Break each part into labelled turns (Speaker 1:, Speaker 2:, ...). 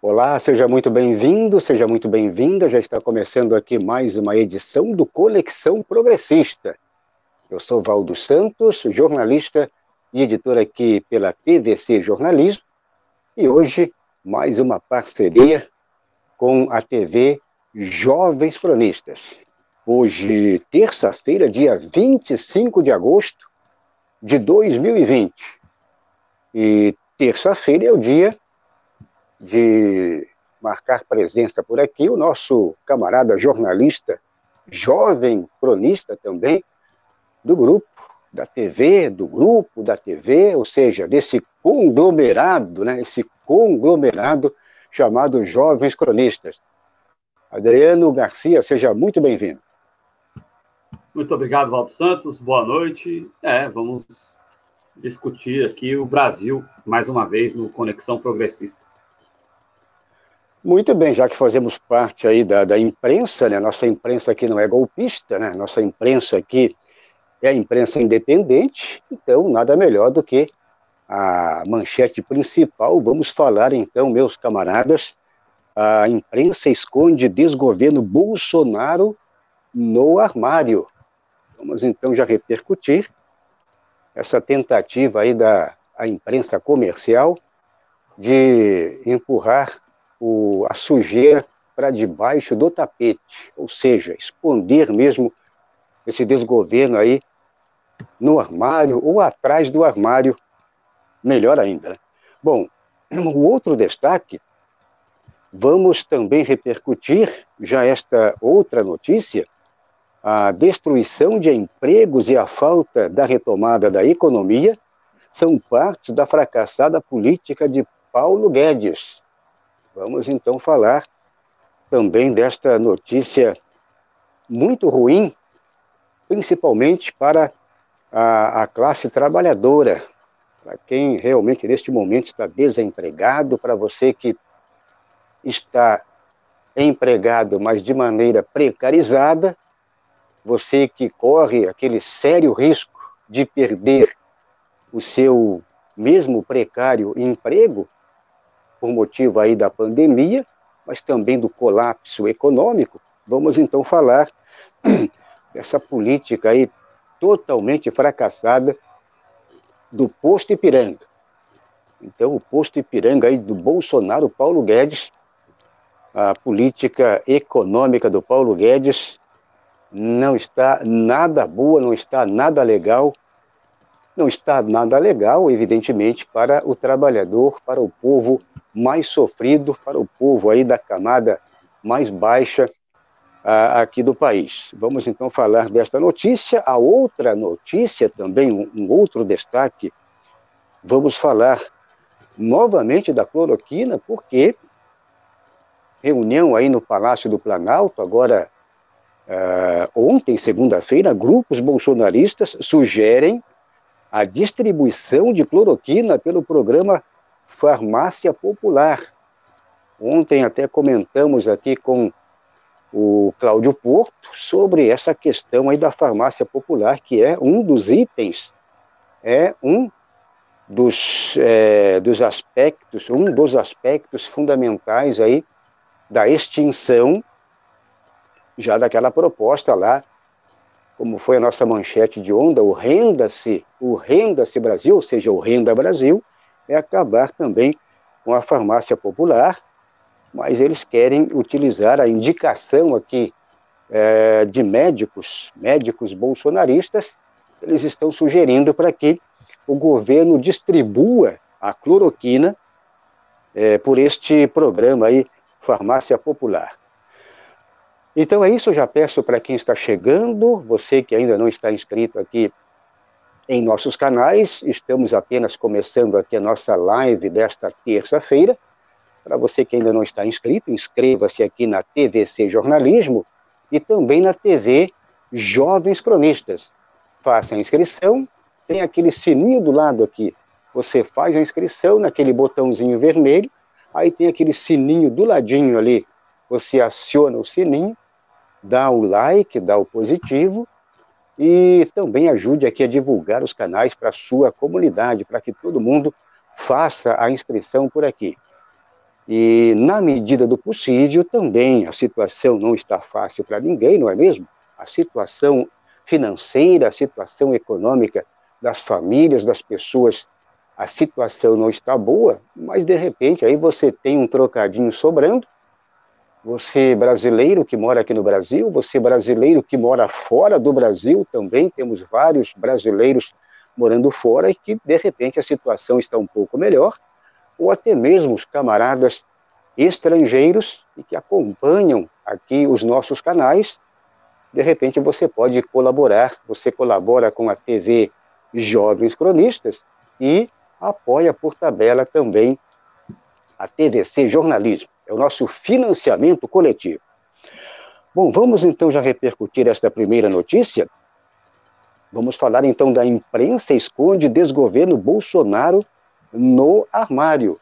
Speaker 1: Olá, seja muito bem-vindo, seja muito bem-vinda. Já está começando aqui mais uma edição do Conexão Progressista. Eu sou Valdo Santos, jornalista e editor aqui pela TVC Jornalismo, e hoje mais uma parceria com a TV Jovens Cronistas. Hoje, terça-feira, dia 25 de agosto de 2020. E terça-feira é o dia de marcar presença por aqui o nosso camarada jornalista, jovem cronista também, do grupo da TV, do grupo da TV, ou seja, desse conglomerado, né, esse conglomerado chamado Jovens Cronistas. Adriano Garcia, seja muito bem-vindo.
Speaker 2: Muito obrigado, Valdo Santos. Boa noite. É, vamos discutir aqui o Brasil, mais uma vez, no Conexão Progressista.
Speaker 1: Muito bem, já que fazemos parte aí da, da imprensa, né? Nossa imprensa aqui não é golpista, né? Nossa imprensa aqui é a imprensa independente, então nada melhor do que a manchete principal. Vamos falar então, meus camaradas, a imprensa esconde desgoverno Bolsonaro no armário. Vamos então já repercutir essa tentativa aí da a imprensa comercial de empurrar o, a sujeira para debaixo do tapete, ou seja, esconder mesmo esse desgoverno aí no armário ou atrás do armário, melhor ainda. Né? Bom, o outro destaque, vamos também repercutir já esta outra notícia, a destruição de empregos e a falta da retomada da economia são parte da fracassada política de Paulo Guedes, Vamos então falar também desta notícia muito ruim, principalmente para a, a classe trabalhadora, para quem realmente neste momento está desempregado, para você que está empregado, mas de maneira precarizada, você que corre aquele sério risco de perder o seu mesmo precário emprego, por motivo aí da pandemia, mas também do colapso econômico, vamos então falar dessa política aí totalmente fracassada do posto Ipiranga. Então, o posto Ipiranga aí do Bolsonaro, Paulo Guedes, a política econômica do Paulo Guedes não está nada boa, não está nada legal, não está nada legal, evidentemente, para o trabalhador, para o povo mais sofrido, para o povo aí da camada mais baixa uh, aqui do país. Vamos então falar desta notícia. A outra notícia, também um, um outro destaque, vamos falar novamente da cloroquina, porque reunião aí no Palácio do Planalto, agora uh, ontem, segunda-feira, grupos bolsonaristas sugerem a distribuição de cloroquina pelo programa Farmácia Popular. Ontem até comentamos aqui com o Cláudio Porto sobre essa questão aí da farmácia popular, que é um dos itens, é um dos, é, dos aspectos, um dos aspectos fundamentais aí da extinção já daquela proposta lá como foi a nossa manchete de onda, o Renda-se, o Renda-se Brasil, ou seja, o Renda Brasil, é acabar também com a farmácia popular, mas eles querem utilizar a indicação aqui é, de médicos, médicos bolsonaristas, eles estão sugerindo para que o governo distribua a cloroquina é, por este programa aí, Farmácia Popular. Então é isso, eu já peço para quem está chegando, você que ainda não está inscrito aqui em nossos canais, estamos apenas começando aqui a nossa live desta terça-feira. Para você que ainda não está inscrito, inscreva-se aqui na TVC Jornalismo e também na TV Jovens Cronistas. Faça a inscrição, tem aquele sininho do lado aqui. Você faz a inscrição naquele botãozinho vermelho, aí tem aquele sininho do ladinho ali. Você aciona o sininho dá o like, dá o positivo e também ajude aqui a divulgar os canais para sua comunidade, para que todo mundo faça a inscrição por aqui. E, na medida do possível, também a situação não está fácil para ninguém, não é mesmo? A situação financeira, a situação econômica das famílias, das pessoas, a situação não está boa, mas de repente aí você tem um trocadinho sobrando. Você brasileiro que mora aqui no Brasil, você brasileiro que mora fora do Brasil, também temos vários brasileiros morando fora e que de repente a situação está um pouco melhor ou até mesmo os camaradas estrangeiros e que acompanham aqui os nossos canais, de repente você pode colaborar, você colabora com a TV Jovens Cronistas e apoia por tabela também a TVC Jornalismo, é o nosso financiamento coletivo. Bom, vamos então já repercutir esta primeira notícia. Vamos falar então da imprensa esconde desgoverno Bolsonaro no armário.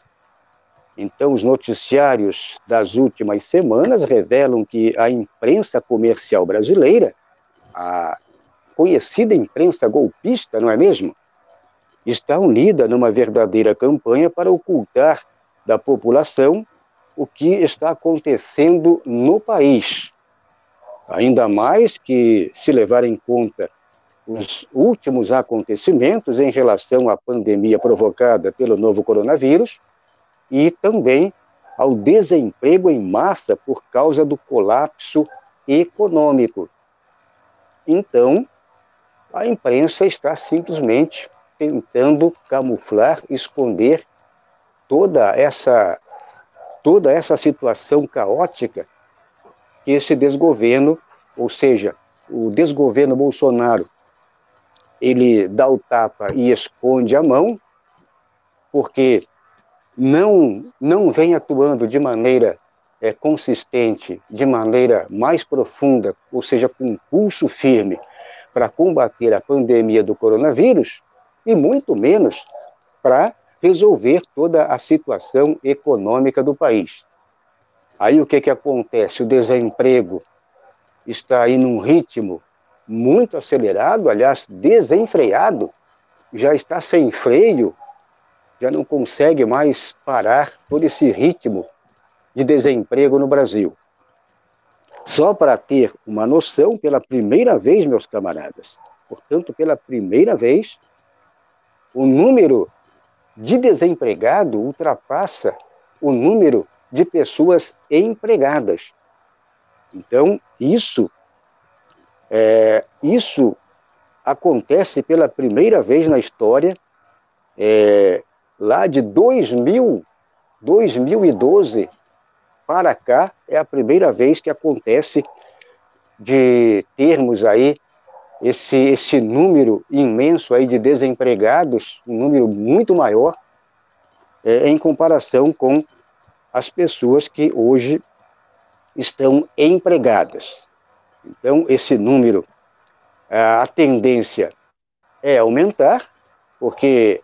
Speaker 1: Então, os noticiários das últimas semanas revelam que a imprensa comercial brasileira, a conhecida imprensa golpista, não é mesmo? Está unida numa verdadeira campanha para ocultar da população o que está acontecendo no país. Ainda mais que, se levar em conta os últimos acontecimentos em relação à pandemia provocada pelo novo coronavírus e também ao desemprego em massa por causa do colapso econômico. Então, a imprensa está simplesmente tentando camuflar, esconder toda essa toda essa situação caótica que esse desgoverno, ou seja, o desgoverno Bolsonaro ele dá o tapa e esconde a mão, porque não, não vem atuando de maneira é, consistente, de maneira mais profunda, ou seja, com um pulso firme para combater a pandemia do coronavírus, e muito menos para resolver toda a situação econômica do país. Aí o que, que acontece? O desemprego está aí num ritmo muito acelerado, aliás, desenfreado, já está sem freio, já não consegue mais parar todo esse ritmo de desemprego no Brasil. Só para ter uma noção, pela primeira vez, meus camaradas, portanto, pela primeira vez, o número de desempregado ultrapassa o número de pessoas empregadas. Então, isso é, isso acontece pela primeira vez na história, é, lá de 2000, 2012 para cá, é a primeira vez que acontece de termos aí esse, esse número imenso aí de desempregados, um número muito maior, é, em comparação com as pessoas que hoje estão empregadas. Então, esse número, a tendência é aumentar, porque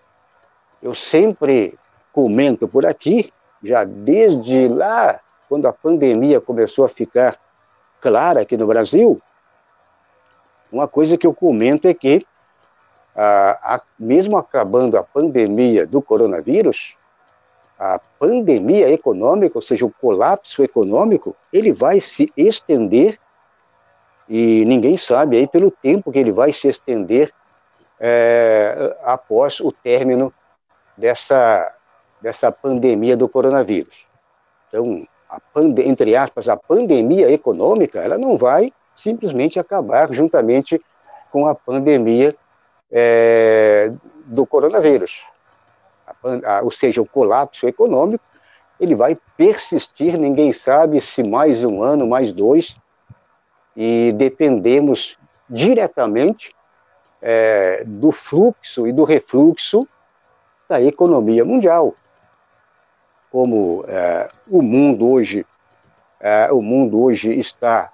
Speaker 1: eu sempre comento por aqui, já desde lá, quando a pandemia começou a ficar clara aqui no Brasil, uma coisa que eu comento é que, a, mesmo acabando a pandemia do coronavírus, a pandemia econômica, ou seja, o colapso econômico, ele vai se estender e ninguém sabe aí pelo tempo que ele vai se estender é, após o término dessa, dessa pandemia do coronavírus. Então, a pande entre aspas, a pandemia econômica, ela não vai simplesmente acabar juntamente com a pandemia é, do coronavírus. A, a, ou seja, o colapso econômico, ele vai persistir, ninguém sabe se mais um ano, mais dois, e dependemos diretamente é, do fluxo e do refluxo da economia mundial. Como é, o mundo hoje, é, o mundo hoje está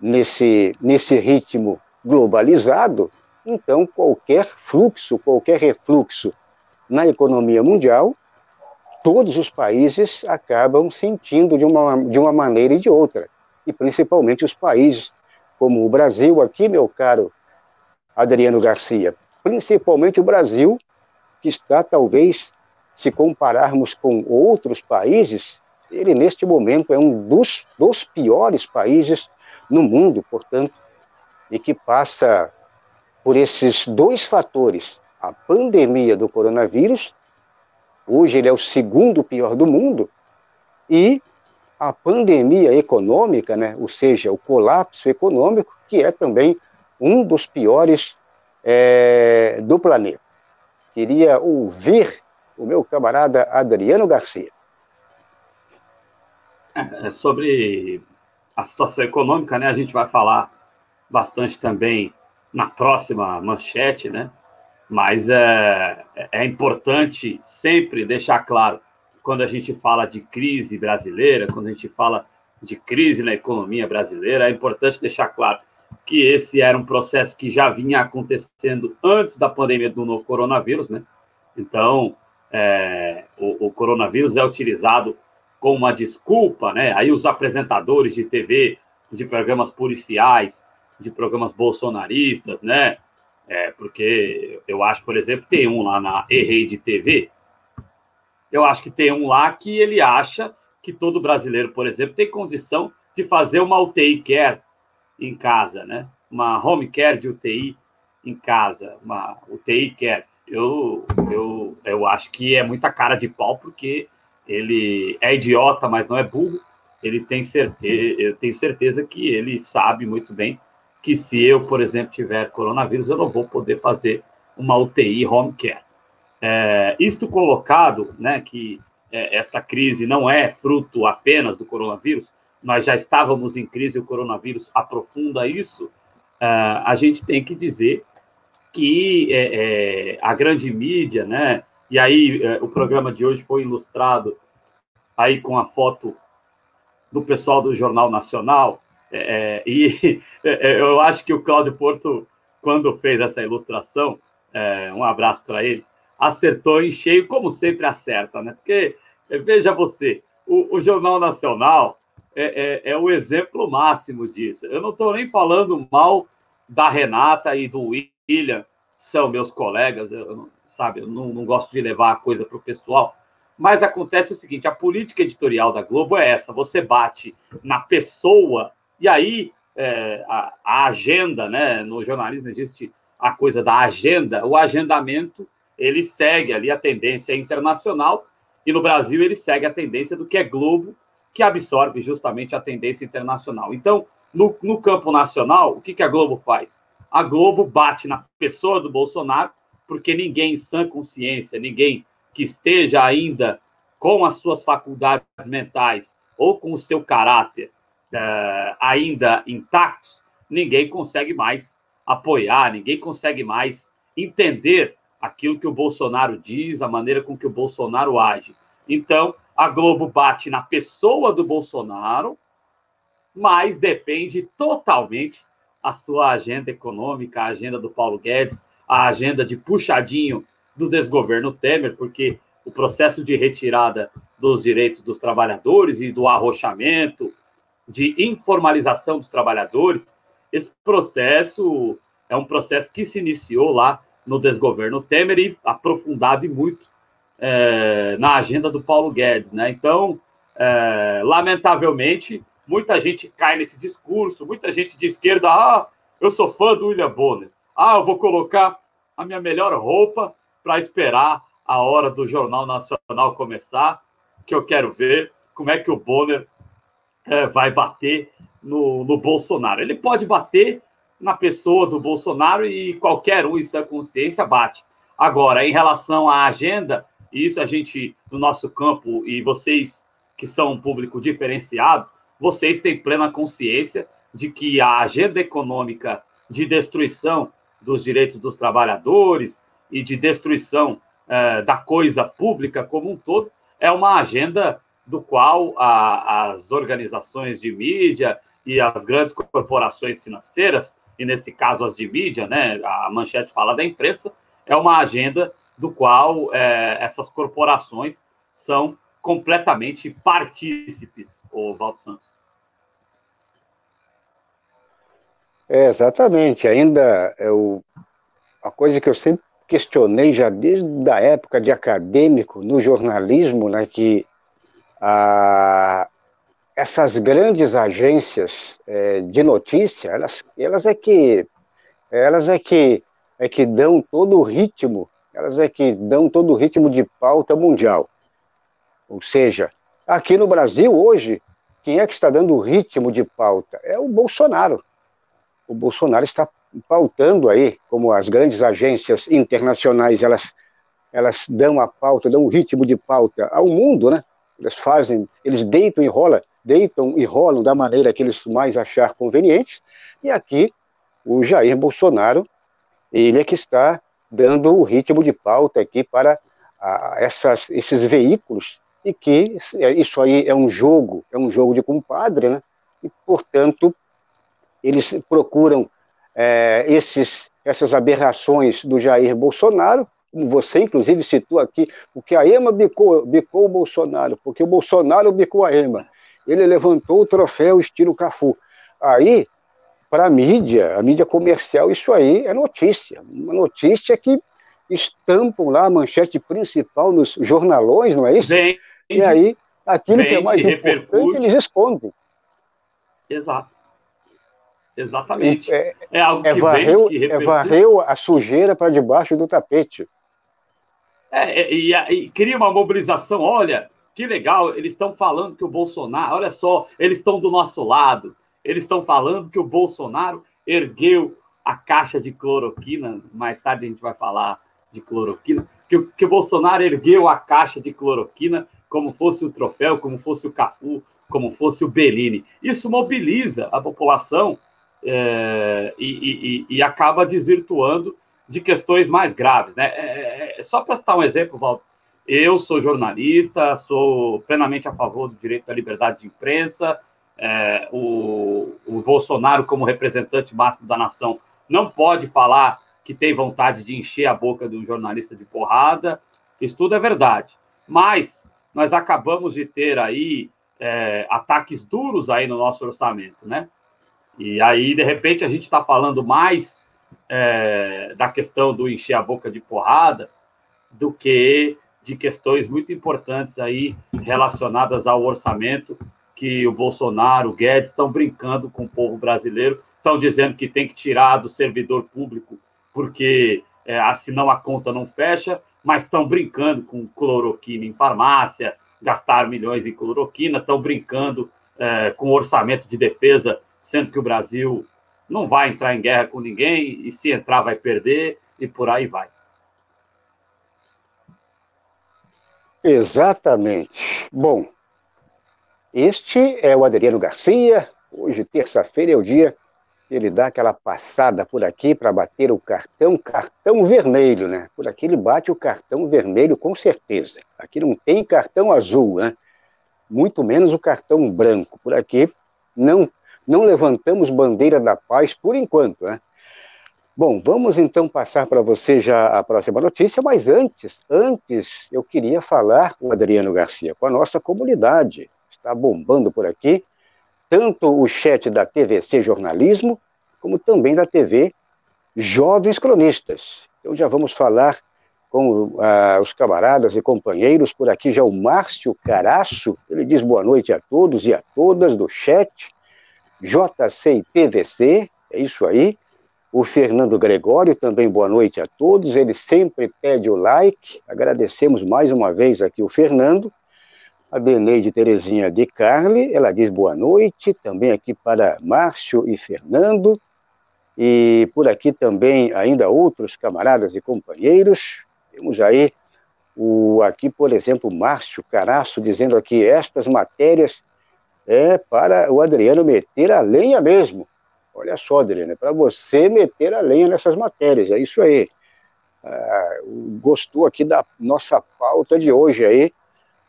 Speaker 1: nesse, nesse ritmo globalizado, então qualquer fluxo, qualquer refluxo na economia mundial, todos os países acabam sentindo de uma, de uma maneira e de outra. E principalmente os países como o Brasil, aqui, meu caro Adriano Garcia, principalmente o Brasil, que está talvez, se compararmos com outros países, ele neste momento é um dos, dos piores países no mundo, portanto, e que passa por esses dois fatores, a pandemia do coronavírus, hoje ele é o segundo pior do mundo, e a pandemia econômica, né, ou seja, o colapso econômico, que é também um dos piores é, do planeta. Queria ouvir o meu camarada Adriano Garcia.
Speaker 2: É, sobre a situação econômica, né? A gente vai falar bastante também na próxima manchete, né? Mas é, é importante sempre deixar claro, quando a gente fala de crise brasileira, quando a gente fala de crise na economia brasileira, é importante deixar claro que esse era um processo que já vinha acontecendo antes da pandemia do novo coronavírus, né? Então, é, o, o, coronavírus é utilizado como uma desculpa, né? Aí os apresentadores de TV, de programas policiais, de programas bolsonaristas, né? É, porque eu acho, por exemplo, tem um lá na E-Rede TV, eu acho que tem um lá que ele acha que todo brasileiro, por exemplo, tem condição de fazer uma UTI care em casa, né? Uma home care de UTI em casa, uma UTI care. Eu, eu, eu acho que é muita cara de pau, porque ele é idiota, mas não é burro. Ele tem certeza, eu tenho certeza que ele sabe muito bem que se eu, por exemplo, tiver coronavírus, eu não vou poder fazer uma UTI home care. É, isto colocado, né, que é, esta crise não é fruto apenas do coronavírus, nós já estávamos em crise, o coronavírus aprofunda isso, é, a gente tem que dizer que é, é, a grande mídia, né, e aí é, o programa de hoje foi ilustrado aí com a foto do pessoal do Jornal Nacional, é, e é, eu acho que o Cláudio Porto, quando fez essa ilustração, um abraço para ele, acertou em cheio, como sempre acerta, né? Porque, veja você, o, o Jornal Nacional é, é, é, o exemplo máximo disso. Eu não estou nem falando mal da Renata e do William, são meus colegas, eu, sabe, eu não, não gosto de levar a coisa para o pessoal, mas acontece o seguinte: a política editorial da Globo é essa: você bate na pessoa, e aí é, a, a, agenda, né? No jornalismo existe a coisa da agenda, o agendamento ele segue ali a tendência internacional, e no Brasil ele segue a tendência do que é Globo, que absorve justamente a tendência internacional. Então, no, no campo nacional, o que, que a Globo faz? A Globo bate na pessoa do Bolsonaro, porque ninguém em sã consciência, ninguém que esteja ainda com as suas faculdades mentais ou com o seu caráter uh, ainda intactos, ninguém consegue mais apoiar, ninguém consegue mais entender aquilo que o Bolsonaro diz, a maneira com que o Bolsonaro age. Então, a Globo bate na pessoa do Bolsonaro, mas defende totalmente a sua agenda econômica, a agenda do Paulo Guedes, a agenda de puxadinho do desgoverno Temer, porque o processo de retirada dos direitos dos trabalhadores e do arrochamento, de informalização dos trabalhadores, esse processo é um processo que se iniciou lá no desgoverno Temer e aprofundado e muito é, na agenda do Paulo Guedes, né? Então, é, lamentavelmente, muita gente cai nesse discurso, muita gente de esquerda, ah, eu sou fã do William Bonner, ah, eu vou colocar a minha melhor roupa para esperar a hora do Jornal Nacional começar, que eu quero ver como é que o Bonner é, vai bater no, no Bolsonaro. Ele pode bater na pessoa do Bolsonaro e qualquer um em sua consciência bate. Agora, em relação à agenda, isso a gente, no nosso campo, e vocês que são um público diferenciado, vocês têm plena consciência de que a agenda econômica de destruição dos direitos dos trabalhadores, e de destruição é, da coisa pública como um todo, é uma agenda do qual a, as organizações de mídia e as grandes corporações financeiras, e nesse caso as de mídia, né, a manchete fala da imprensa, é uma agenda do qual é, essas corporações são completamente partícipes, o Valdo Santos.
Speaker 1: É, exatamente. Ainda é o, a coisa que eu sempre questionei já desde a época de acadêmico no jornalismo, né, que ah, essas grandes agências é, de notícia, elas, elas é que elas é que é que dão todo o ritmo, elas é que dão todo o ritmo de pauta mundial. Ou seja, aqui no Brasil hoje, quem é que está dando o ritmo de pauta? É o Bolsonaro. O Bolsonaro está pautando aí, como as grandes agências internacionais, elas elas dão a pauta, dão o ritmo de pauta ao mundo, né? Eles fazem, eles deitam e rolam, deitam e rolam da maneira que eles mais achar conveniente. E aqui o Jair Bolsonaro, ele é que está dando o ritmo de pauta aqui para a, essas, esses veículos e que isso aí é um jogo, é um jogo de compadre, né? E portanto eles procuram é, esses, essas aberrações do Jair Bolsonaro como você inclusive citou aqui, porque a EMA bicou, bicou o Bolsonaro, porque o Bolsonaro bicou a EMA. Ele levantou o troféu estilo Cafu. Aí, para a mídia, a mídia comercial, isso aí é notícia. Uma notícia que estampam lá a manchete principal nos jornalões, não é isso?
Speaker 2: Vem,
Speaker 1: e aí, aquilo que é mais importante, eles escondem.
Speaker 2: Exato. Exatamente.
Speaker 1: É, é algo é que, varreu, vem, que é varreu a sujeira para debaixo do tapete.
Speaker 2: É, é, e, e cria uma mobilização. Olha, que legal, eles estão falando que o Bolsonaro, olha só, eles estão do nosso lado. Eles estão falando que o Bolsonaro ergueu a caixa de cloroquina. Mais tarde a gente vai falar de cloroquina. Que, que o Bolsonaro ergueu a caixa de cloroquina como fosse o troféu, como fosse o Cafu, como fosse o Bellini. Isso mobiliza a população é, e, e, e acaba desvirtuando de questões mais graves. Né? É, é, é só para citar um exemplo, Walter, eu sou jornalista, sou plenamente a favor do direito à liberdade de imprensa. É, o, o, Bolsonaro, como representante máximo da nação, não pode falar que tem vontade de encher a boca de um jornalista de porrada. Isso tudo é verdade. Mas nós acabamos de ter aí é, ataques duros aí no nosso orçamento, né? E aí, de repente, a gente está falando mais é, da questão do encher a boca de porrada do que de questões muito importantes aí relacionadas ao orçamento que o Bolsonaro, o Guedes estão brincando com o povo brasileiro, estão dizendo que tem que tirar do servidor público porque é, senão a conta não fecha, mas estão brincando com cloroquina em farmácia, gastar milhões em cloroquina, estão brincando é, com orçamento de defesa, sendo que o Brasil não vai entrar em guerra com ninguém, e se entrar vai perder, e por aí vai.
Speaker 1: Exatamente. Bom, este é o Adriano Garcia. Hoje, terça-feira, é o dia que ele dá aquela passada por aqui para bater o cartão, cartão vermelho, né? Por aqui ele bate o cartão vermelho com certeza. Aqui não tem cartão azul, né? Muito menos o cartão branco. Por aqui não não levantamos bandeira da paz por enquanto, né? Bom, vamos então passar para você já a próxima notícia, mas antes, antes eu queria falar com o Adriano Garcia, com a nossa comunidade. Está bombando por aqui, tanto o chat da TVC Jornalismo, como também da TV Jovens Cronistas. Então já vamos falar com uh, os camaradas e companheiros por aqui, já o Márcio Caraço, ele diz boa noite a todos e a todas do chat. JC e é isso aí. O Fernando Gregório, também boa noite a todos. Ele sempre pede o like. Agradecemos mais uma vez aqui o Fernando. A Beneide Terezinha de Carli, ela diz boa noite. Também aqui para Márcio e Fernando. E por aqui também ainda outros camaradas e companheiros. Temos aí o aqui, por exemplo, Márcio Caraço dizendo aqui estas matérias é para o Adriano meter a lenha mesmo. Olha só, Adriano, é para você meter a lenha nessas matérias, é isso aí. Ah, gostou aqui da nossa pauta de hoje aí.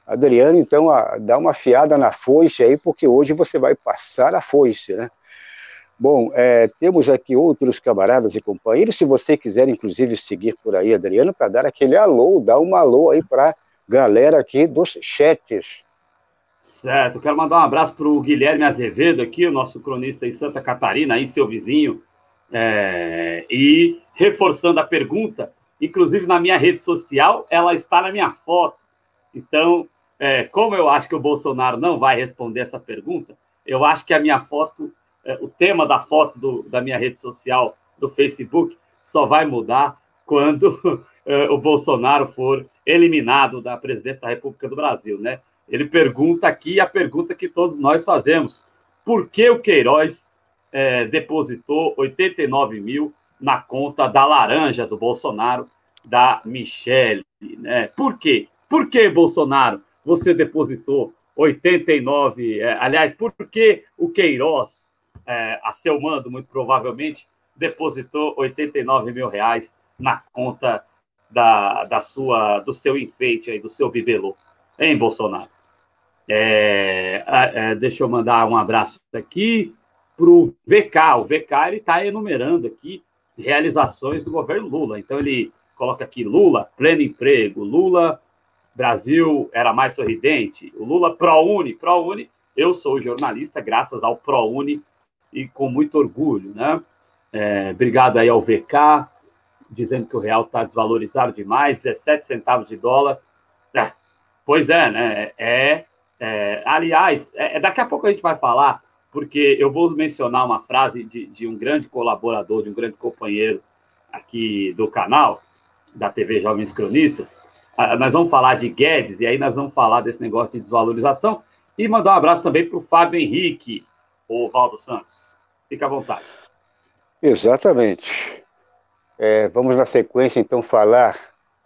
Speaker 1: Adriano, então, a, dá uma fiada na foice aí, porque hoje você vai passar a foice, né? Bom, é, temos aqui outros camaradas e companheiros. Se você quiser, inclusive, seguir por aí, Adriano, para dar aquele alô, dar um alô aí para galera aqui dos chats.
Speaker 2: Certo, quero mandar um abraço para o Guilherme Azevedo aqui, o nosso cronista em Santa Catarina, aí seu vizinho. É, e reforçando a pergunta, inclusive na minha rede social, ela está na minha foto. Então, é, como eu acho que o Bolsonaro não vai responder essa pergunta, eu acho que a minha foto, é, o tema da foto do, da minha rede social, do Facebook, só vai mudar quando é, o Bolsonaro for eliminado da presidência da República do Brasil, né? Ele pergunta aqui a pergunta que todos nós fazemos: por que o Queiroz é, depositou 89 mil na conta da laranja do Bolsonaro, da Michelle? Né? Por quê? Por que, Bolsonaro, você depositou 89? É, aliás, por que o Queiroz, é, a seu mando, muito provavelmente, depositou 89 mil reais na conta da, da sua, do seu enfeite aí, do seu bibelô, hein, Bolsonaro? É, é, deixa eu mandar um abraço aqui para o VK. O VK ele está enumerando aqui realizações do governo Lula. Então ele coloca aqui Lula, pleno emprego, Lula, Brasil era mais sorridente, o Lula ProUni, ProUni, eu sou jornalista graças ao ProUni e com muito orgulho, né? É, obrigado aí ao VK, dizendo que o real está desvalorizado demais, 17 centavos de dólar. É, pois é, né? É, é aliás, é, daqui a pouco a gente vai falar, porque eu vou mencionar uma frase de, de um grande colaborador, de um grande companheiro aqui do canal, da TV Jovens Cronistas. Ah, nós vamos falar de Guedes, e aí nós vamos falar desse negócio de desvalorização. E mandar um abraço também para o Fábio Henrique, o Valdo Santos. Fique à vontade.
Speaker 1: Exatamente. É, vamos na sequência, então, falar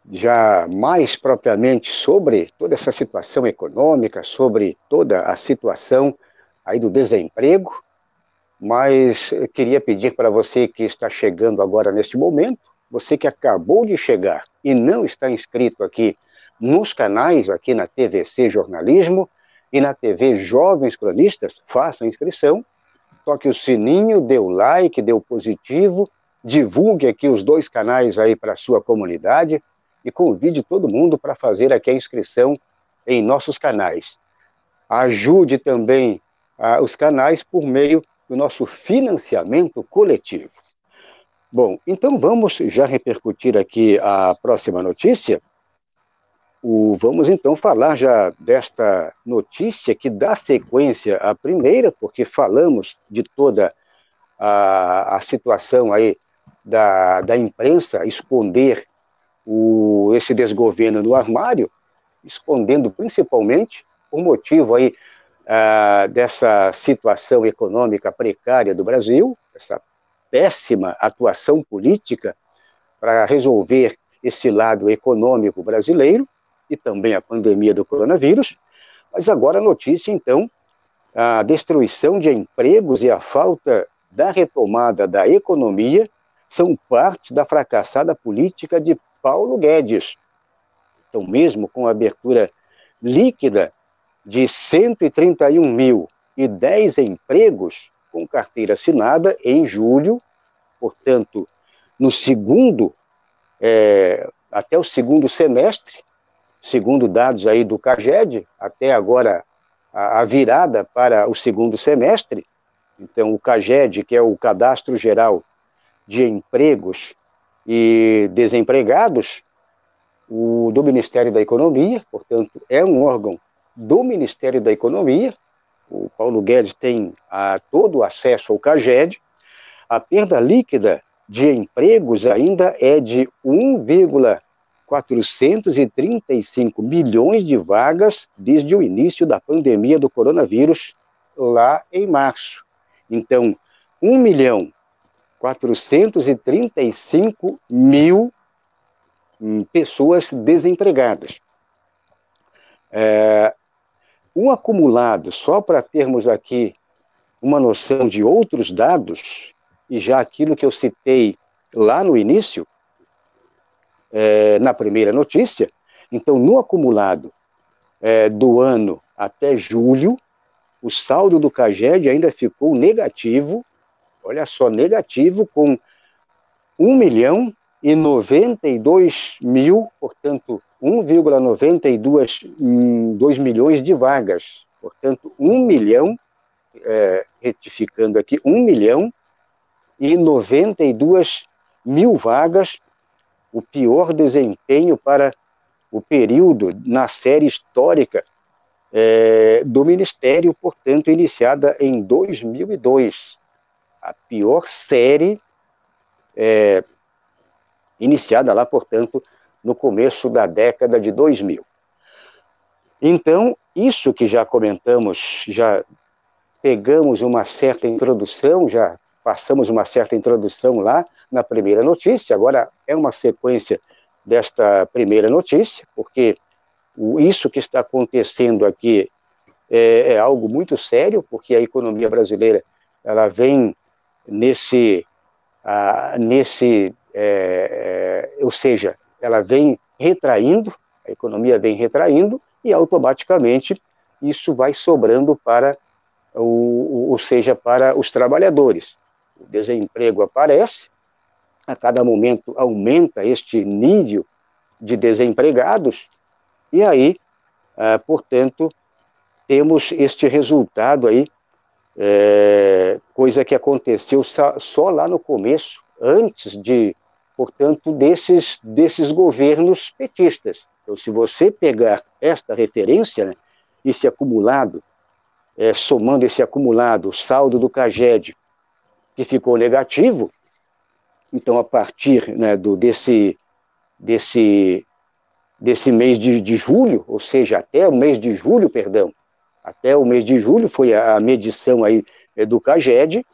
Speaker 1: já mais propriamente sobre toda essa situação econômica, sobre toda a situação aí do desemprego, mas queria pedir para você que está chegando agora neste momento, você que acabou de chegar e não está inscrito aqui nos canais, aqui na TVC Jornalismo e na TV Jovens Cronistas, faça a inscrição, toque o sininho, dê o like, dê o positivo, divulgue aqui os dois canais aí para a sua comunidade e convide todo mundo para fazer aqui a inscrição em nossos canais. Ajude também ah, os canais por meio do nosso financiamento coletivo. Bom, então vamos já repercutir aqui a próxima notícia. O, vamos então falar já desta notícia que dá sequência à primeira, porque falamos de toda a, a situação aí da, da imprensa esconder o, esse desgoverno no armário, escondendo principalmente por motivo aí ah, dessa situação econômica precária do Brasil, essa péssima atuação política para resolver esse lado econômico brasileiro e também a pandemia do coronavírus. Mas agora a notícia, então, a destruição de empregos e a falta da retomada da economia são parte da fracassada política de Paulo Guedes. Então, mesmo com a abertura líquida de 131 mil e 10 empregos com carteira assinada em julho, portanto, no segundo, é, até o segundo semestre, segundo dados aí do CAGED, até agora a, a virada para o segundo semestre, então o CAGED, que é o Cadastro Geral de empregos e desempregados, o do Ministério da Economia, portanto, é um órgão do Ministério da Economia. O Paulo Guedes tem a, todo o acesso ao CAGED. A perda líquida de empregos ainda é de 1,435 milhões de vagas desde o início da pandemia do coronavírus, lá em março. Então, 1 milhão 435 mil hum, pessoas desempregadas. É, um acumulado, só para termos aqui uma noção de outros dados, e já aquilo que eu citei lá no início, é, na primeira notícia, então, no acumulado é, do ano até julho, o saldo do CAGED ainda ficou negativo olha só, negativo, com 1 milhão e 92 mil, portanto, 1,92 2 milhões de vagas. Portanto, 1 milhão, é, retificando aqui, 1 milhão e 92 mil vagas, o pior desempenho para o período na série histórica é, do Ministério, portanto, iniciada em 2002. A pior série é, iniciada lá, portanto, no começo da década de 2000. Então, isso que já comentamos, já pegamos uma certa introdução, já passamos uma certa introdução lá na primeira notícia, agora é uma sequência desta primeira notícia, porque isso que está acontecendo aqui é, é algo muito sério, porque a economia brasileira ela vem nesse, nesse é, é, ou seja, ela vem retraindo, a economia vem retraindo, e automaticamente isso vai sobrando para, o, ou seja, para os trabalhadores. O desemprego aparece, a cada momento aumenta este nível de desempregados, e aí, ah, portanto, temos este resultado aí, é, coisa que aconteceu só, lá no começo, antes de, portanto, desses, desses governos petistas. Então, se você pegar esta referência, né, esse acumulado, é, somando esse acumulado, o saldo do CAGED, que ficou negativo, então, a partir né, do, desse, desse desse mês de, de julho, ou seja, até o mês de julho, perdão, até o mês de julho foi a, medição aí é, do CAGED,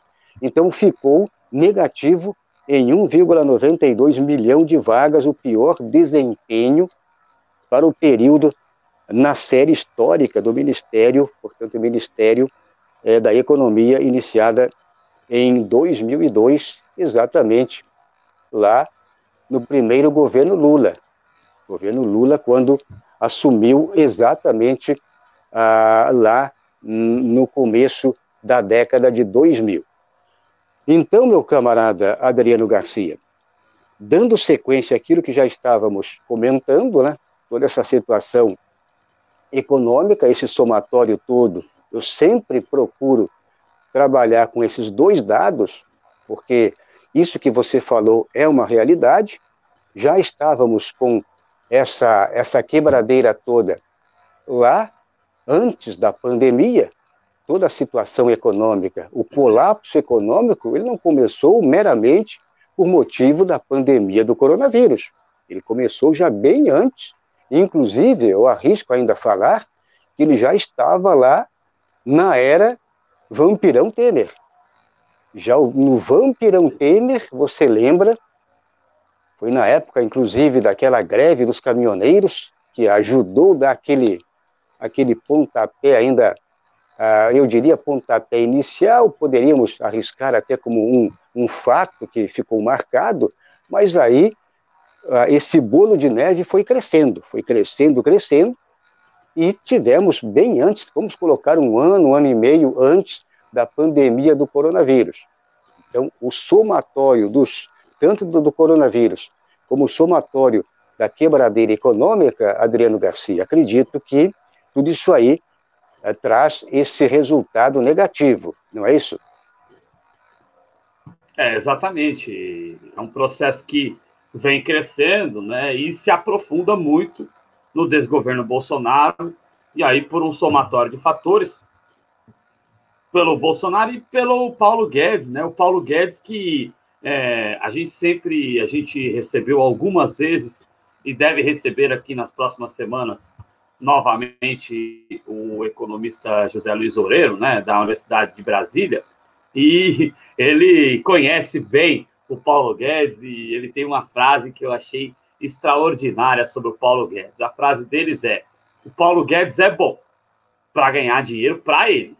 Speaker 1: então ficou negativo em 1,92 milhão de vagas, o pior desempenho para o período na série histórica do Ministério, portanto, o Ministério é, da Economia, iniciada em 2002, exatamente lá no primeiro governo Lula. Governo Lula, quando assumiu exatamente ah, lá no começo da década de 2000. Então, meu camarada Adriano Garcia, dando sequência àquilo que já estávamos comentando, né, toda essa situação econômica, esse somatório todo, eu sempre procuro trabalhar com esses dois dados, porque isso que você falou é uma realidade. Já estávamos com essa, essa quebradeira toda lá, antes da pandemia, toda a situação econômica, o colapso econômico, ele não começou meramente por motivo da pandemia do coronavírus. Ele começou já bem antes. Inclusive, eu arrisco ainda falar que ele já estava lá na era Vampirão Temer. Já no Vampirão Temer, você lembra foi na época, inclusive, daquela greve dos caminhoneiros, que ajudou dar aquele, aquele pontapé ainda, uh, eu diria pontapé inicial, poderíamos arriscar até como um, um fato que ficou marcado, mas aí uh, esse bolo de neve foi crescendo, foi crescendo, crescendo, e tivemos bem antes, vamos colocar um ano, um ano e meio antes da pandemia do coronavírus. Então, o somatório dos tanto do, do coronavírus como somatório da quebradeira econômica, Adriano Garcia, acredito que tudo isso aí é, traz esse resultado negativo, não é isso?
Speaker 2: É, exatamente. É um processo que vem crescendo, né, e se aprofunda muito no desgoverno Bolsonaro, e aí por um somatório de fatores, pelo Bolsonaro e pelo Paulo Guedes, né, o Paulo Guedes que é, a gente sempre, a gente recebeu algumas vezes e deve receber aqui nas próximas semanas novamente o economista José Luiz Oreiro, né, da Universidade de Brasília, e ele conhece bem o Paulo Guedes e ele tem uma frase que eu achei extraordinária sobre o Paulo Guedes. A frase deles é: o Paulo Guedes é bom para ganhar dinheiro para ele.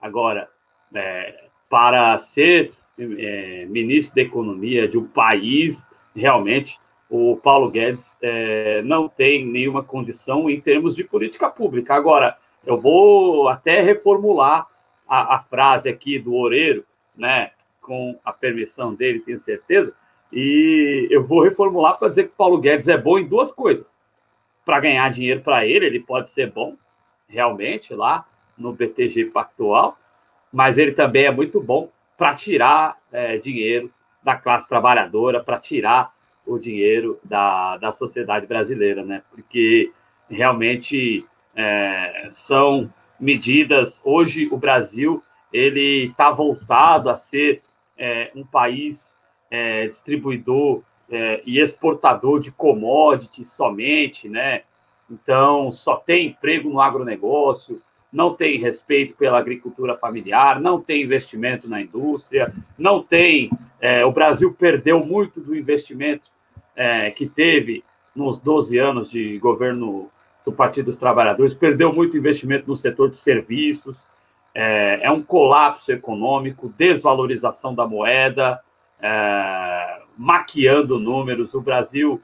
Speaker 2: Agora, é, para ser é, ministro da Economia de um país, realmente, o Paulo Guedes é, não tem nenhuma condição em termos de política pública. Agora, eu vou até reformular a, a frase aqui do Oreiro, né, com a permissão dele, tenho certeza, e eu vou reformular para dizer que o Paulo Guedes é bom em duas coisas. Para ganhar dinheiro para ele, ele pode ser bom, realmente, lá no BTG Pactual, mas ele também é muito bom para tirar é, dinheiro da classe trabalhadora, para tirar o dinheiro da, da sociedade brasileira, né? Porque realmente É, são medidas. Hoje o Brasil ele está voltado a ser é, um país é, distribuidor é, e exportador de commodities somente, né? Então só tem emprego no agronegócio, não tem respeito pela agricultura familiar, não tem investimento na indústria, não tem. É, o Brasil perdeu muito do investimento é, que teve nos 12 anos de governo do Partido dos Trabalhadores, perdeu muito investimento no setor de serviços, é, é um colapso econômico, desvalorização da moeda, é, maquiando números. O Brasil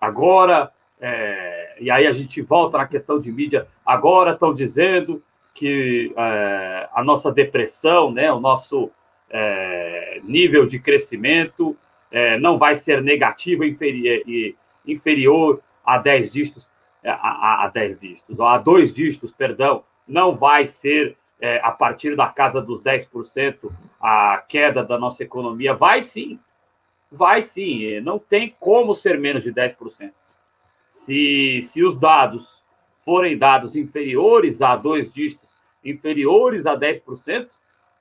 Speaker 2: agora, é, e aí a gente volta na questão de mídia, agora estão dizendo que é, a nossa depressão, né, o nosso é, nível de crescimento é, não vai ser negativo inferi inferior a 10 dígitos, é, a, a, a 10 dígitos, a 2 dígitos, perdão, não vai ser é, a partir da casa dos 10% a queda da nossa economia. Vai sim, vai sim, não tem como ser menos de 10%. Se, se os dados forem dados inferiores a dois dígitos inferiores a 10%,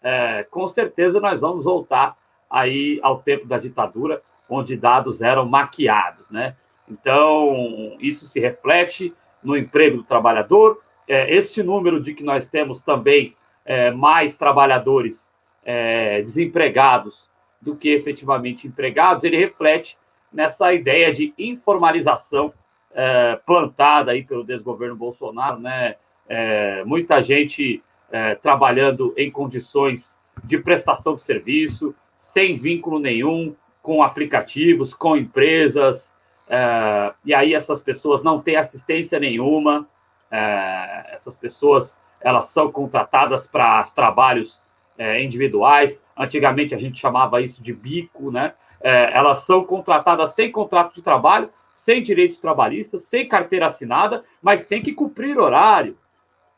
Speaker 2: é, com certeza nós vamos voltar aí ao tempo da ditadura, onde dados eram maquiados, né? Então, isso se reflete no emprego do trabalhador. É, este número de que nós temos também é, mais trabalhadores é, desempregados do que efetivamente empregados, ele reflete nessa ideia de informalização é, plantada aí pelo desgoverno Bolsonaro, né? é, muita gente é, trabalhando em condições de prestação de serviço, sem vínculo nenhum com aplicativos, com empresas, é, e aí essas pessoas não têm assistência nenhuma, é, essas pessoas elas são contratadas para trabalhos é, individuais, antigamente a gente chamava isso de bico, né? Elas são contratadas sem contrato de trabalho, sem direitos trabalhistas, sem carteira assinada, mas tem que cumprir horário,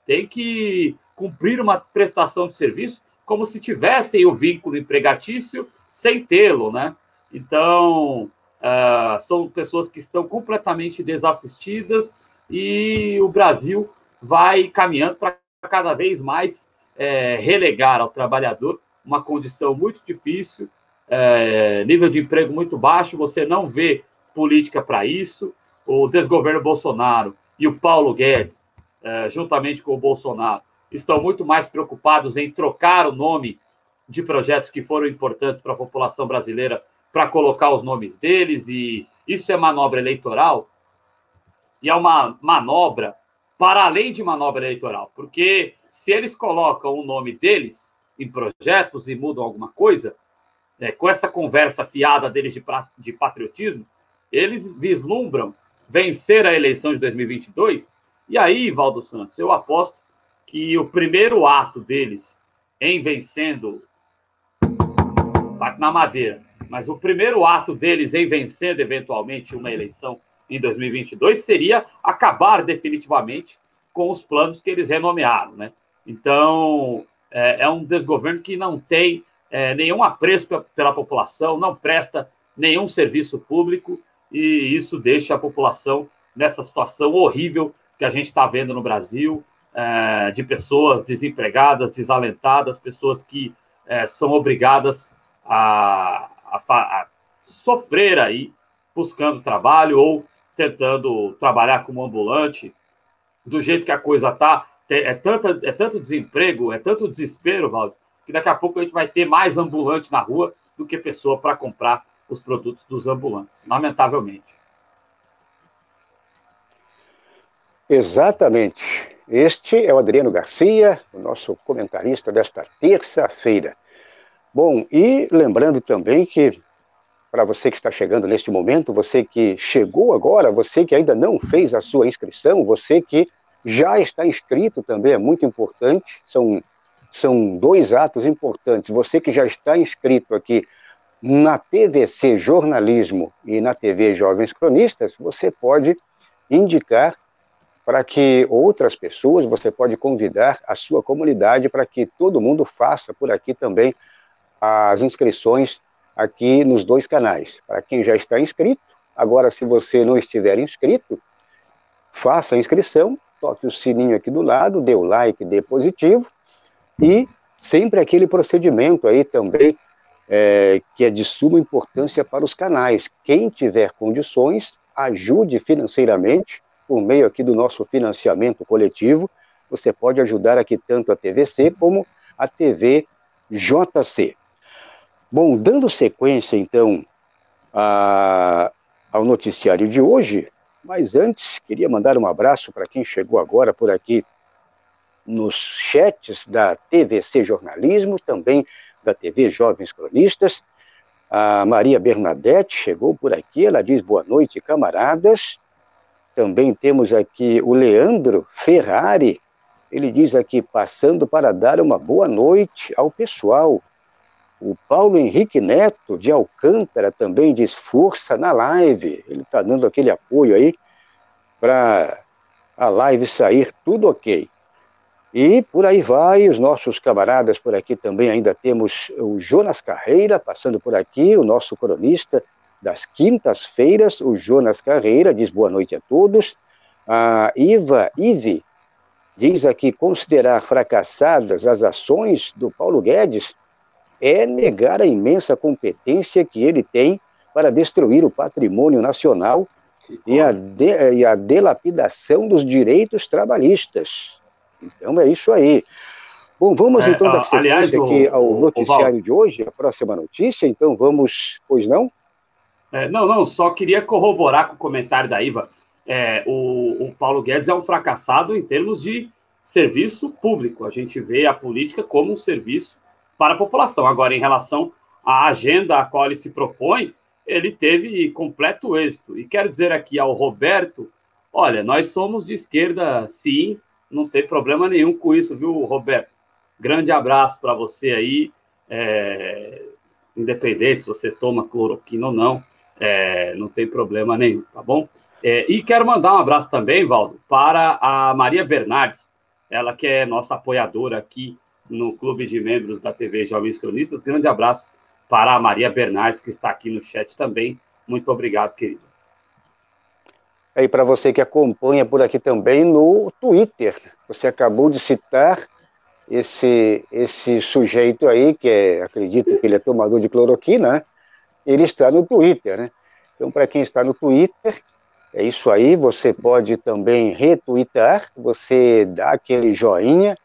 Speaker 2: tem que cumprir uma prestação de serviço como se tivessem o vínculo empregatício sem tê-lo, né? Então, uh, são pessoas que estão completamente desassistidas e o Brasil vai caminhando para cada vez mais é, relegar ao trabalhador uma condição muito difícil, é, nível de emprego muito baixo, você não vê política para isso. O desgoverno Bolsonaro e o Paulo Guedes é, juntamente com o Bolsonaro, estão muito mais preocupados em trocar o nome de projetos que foram importantes para a população brasileira para colocar os nomes deles, e isso é manobra eleitoral, e é uma manobra para além de manobra eleitoral, porque se eles colocam o nome deles em projetos e mudam alguma coisa, é, com essa conversa fiada deles de, de patriotismo, eles vislumbram vencer a eleição de 2022 e aí, Valdo Santos, eu aposto que o primeiro ato deles em vencendo, na madeira, mas o primeiro ato deles em vencendo eventualmente uma eleição em 2022 seria acabar definitivamente com os planos que eles renomearam, né? Então, é, é um desgoverno que não tem é, nenhum apreço pela população, não presta nenhum serviço público e isso deixa a população nessa situação horrível que a gente está vendo no Brasil, é, de pessoas desempregadas, desalentadas, pessoas que é, são obrigadas a, a, a, sofrer aí, buscando trabalho ou tentando trabalhar como ambulante. Do jeito que a coisa está, é, tanta, é tanto desemprego, é tanto desespero, Valdo, que daqui a pouco a gente vai ter mais ambulante na rua do que pessoa para comprar os produtos dos ambulantes, lamentavelmente.
Speaker 1: Exatamente. Este é o Adriano Garcia, o nosso comentarista desta terça-feira. Bom, e lembrando também que, para você que está chegando neste momento, você que chegou agora, você que ainda não fez a sua inscrição, você que já está inscrito também, é muito importante, são, são dois atos importantes. Você que já está inscrito aqui na TVC Jornalismo e na TV Jovens Cronistas, você pode indicar para que outras pessoas, você pode convidar a sua comunidade para que todo mundo faça por aqui também as inscrições aqui nos dois canais. Para quem já está inscrito, agora se você não estiver inscrito, faça a inscrição toque o sininho aqui do lado, dê o like, dê positivo, e sempre aquele procedimento aí também é, que é de suma importância para os canais. Quem tiver condições, ajude financeiramente, por meio aqui do nosso financiamento coletivo, você pode ajudar aqui tanto a TVC como a TV JC. Bom, dando sequência, então, a, ao noticiário de hoje, mas antes, queria mandar um abraço para quem chegou agora por aqui nos chats da TVC Jornalismo, também da TV Jovens Cronistas. A Maria Bernadette chegou por aqui, ela diz boa noite, camaradas. Também temos aqui o Leandro Ferrari, ele diz aqui, passando para dar uma boa noite ao pessoal. O Paulo Henrique Neto, de Alcântara, também diz força na live. Ele está dando aquele apoio aí para a live sair tudo ok. E por aí vai, os nossos camaradas por aqui também ainda temos o Jonas Carreira, passando por aqui, o nosso cronista das quintas-feiras, o Jonas Carreira, diz boa noite a todos. A Iva Ive diz aqui, considerar fracassadas as ações do Paulo Guedes é negar a imensa competência que ele tem para destruir o patrimônio nacional e a, de, e a delapidação dos direitos trabalhistas. Então é isso aí. Bom, vamos é, então dar sequência aliás, aqui ao o, noticiário o de hoje, a próxima notícia. Então vamos, pois não?
Speaker 2: É, não, não, só queria corroborar com o comentário da Iva. É, o, o Paulo Guedes é um fracassado em termos de serviço público. A gente vê a política como um serviço para a população. Agora, em relação à agenda a qual ele se propõe, ele teve completo êxito. E quero dizer aqui ao Roberto: olha, nós somos de esquerda, sim, não tem problema nenhum com isso, viu, Roberto? Grande abraço para você aí. É, independente se você toma cloroquina ou não, é, não tem problema nenhum, tá bom? É, e quero mandar um abraço também, Valdo, para a Maria Bernardes, ela que é nossa apoiadora aqui no Clube de Membros da TV Jovens Cronistas. Grande abraço para a Maria Bernardes, que está aqui no chat também. Muito obrigado, querido.
Speaker 1: Aí para você que acompanha por aqui também no Twitter, você acabou de citar esse esse sujeito aí que é, acredito que ele é tomador de cloroquina, né? Ele está no Twitter, né? Então para quem está no Twitter, é isso aí, você pode também retweetar, você dá aquele joinha,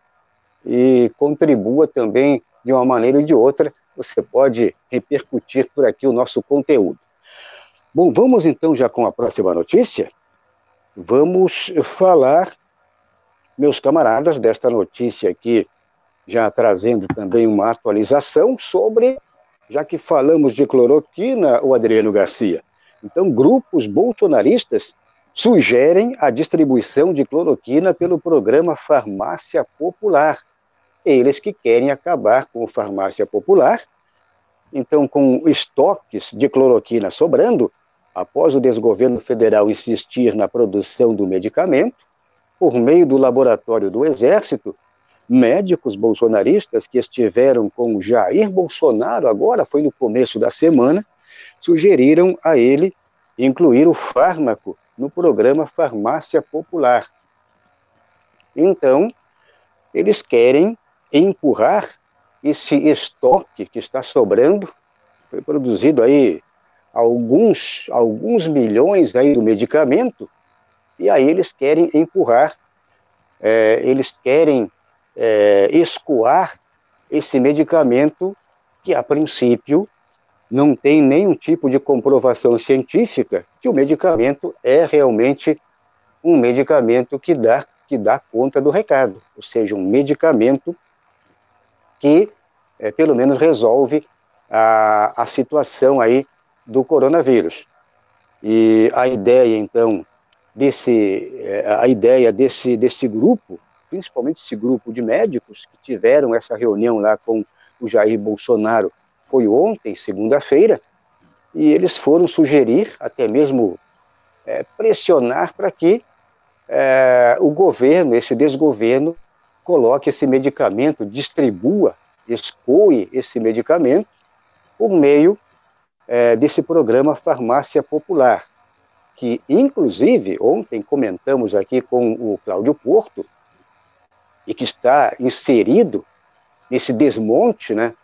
Speaker 1: e contribua também de uma maneira ou de outra. Você pode repercutir por aqui o nosso conteúdo. Bom, vamos então já com a próxima notícia. Vamos falar, meus camaradas, desta notícia aqui, já trazendo também uma atualização sobre, já que falamos de cloroquina, o Adriano Garcia. Então, grupos bolsonaristas sugerem a distribuição de cloroquina pelo programa Farmácia Popular eles que querem acabar com a farmácia popular. Então, com estoques de cloroquina sobrando, após o desgoverno federal insistir na produção do medicamento, por meio do laboratório do Exército, médicos bolsonaristas que estiveram com Jair Bolsonaro, agora foi no começo da semana, sugeriram a ele incluir o fármaco no programa Farmácia Popular. Então, eles querem empurrar esse estoque que está sobrando, foi produzido aí alguns, alguns milhões aí do medicamento, e aí eles querem empurrar, é, eles querem é, escoar esse medicamento que, a princípio, não tem nenhum tipo de comprovação científica que o medicamento é realmente um medicamento que dá, que dá conta do recado, ou seja, um medicamento que é, pelo menos resolve a, a situação aí do coronavírus. E a ideia, então, desse, é, a ideia desse, desse grupo, principalmente esse grupo de médicos que tiveram essa reunião lá com o Jair Bolsonaro, foi ontem, segunda-feira, e eles foram sugerir, até mesmo é, pressionar para que é, o governo, esse desgoverno, coloque esse medicamento, distribua, escoe esse medicamento por meio é, desse programa Farmácia Popular. que, inclusive, ontem comentamos aqui com o Cláudio Porto, e que está inserido nesse desmonte, né?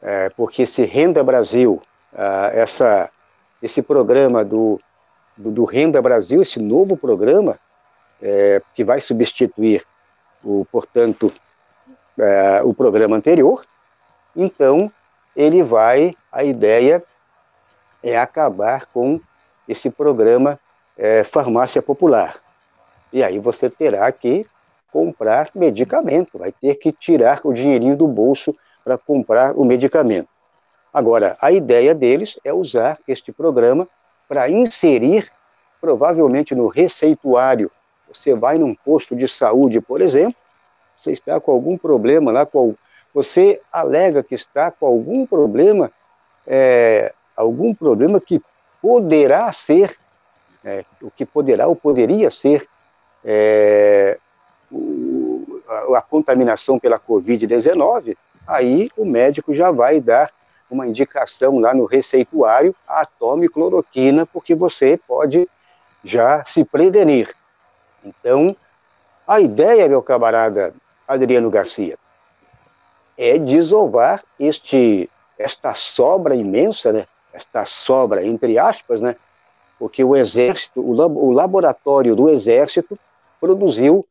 Speaker 1: É, porque esse Renda Brasil, ah, essa, esse programa do, do, do, Renda Brasil, esse novo programa, é, que vai substituir, o, portanto, é, o programa anterior, então ele vai, a ideia é acabar com esse programa é, Farmácia Popular. E aí você terá que comprar medicamento, vai ter que tirar o dinheirinho do bolso para comprar o medicamento. Agora, a ideia deles é usar este programa para inserir, provavelmente no receituário. Você vai num posto de saúde, por exemplo, você está com algum problema lá, com, você alega que está com algum problema, é, algum problema que poderá ser, é, o que poderá ou poderia ser é, a, a contaminação pela Covid-19, aí o médico já vai dar uma indicação lá no receituário, a tome cloroquina, porque você pode já se prevenir. Então, a ideia, meu camarada Adriano Garcia, é desovar este, esta sobra imensa, né? esta sobra, entre aspas, né? porque o exército, o, laboratório do exército produziu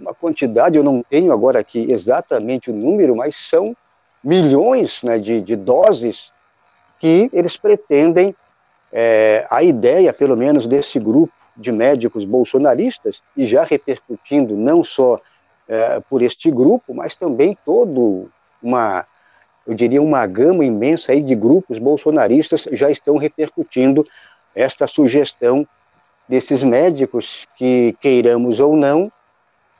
Speaker 1: uma quantidade, eu não tenho agora aqui exatamente o número, mas são milhões né, de, de doses que eles pretendem, é, a ideia, pelo menos, desse grupo de médicos bolsonaristas, e já repercutindo não só é, por este grupo, mas também todo uma, eu diria, uma gama imensa aí de grupos bolsonaristas já estão repercutindo esta sugestão desses médicos que, queiramos ou não,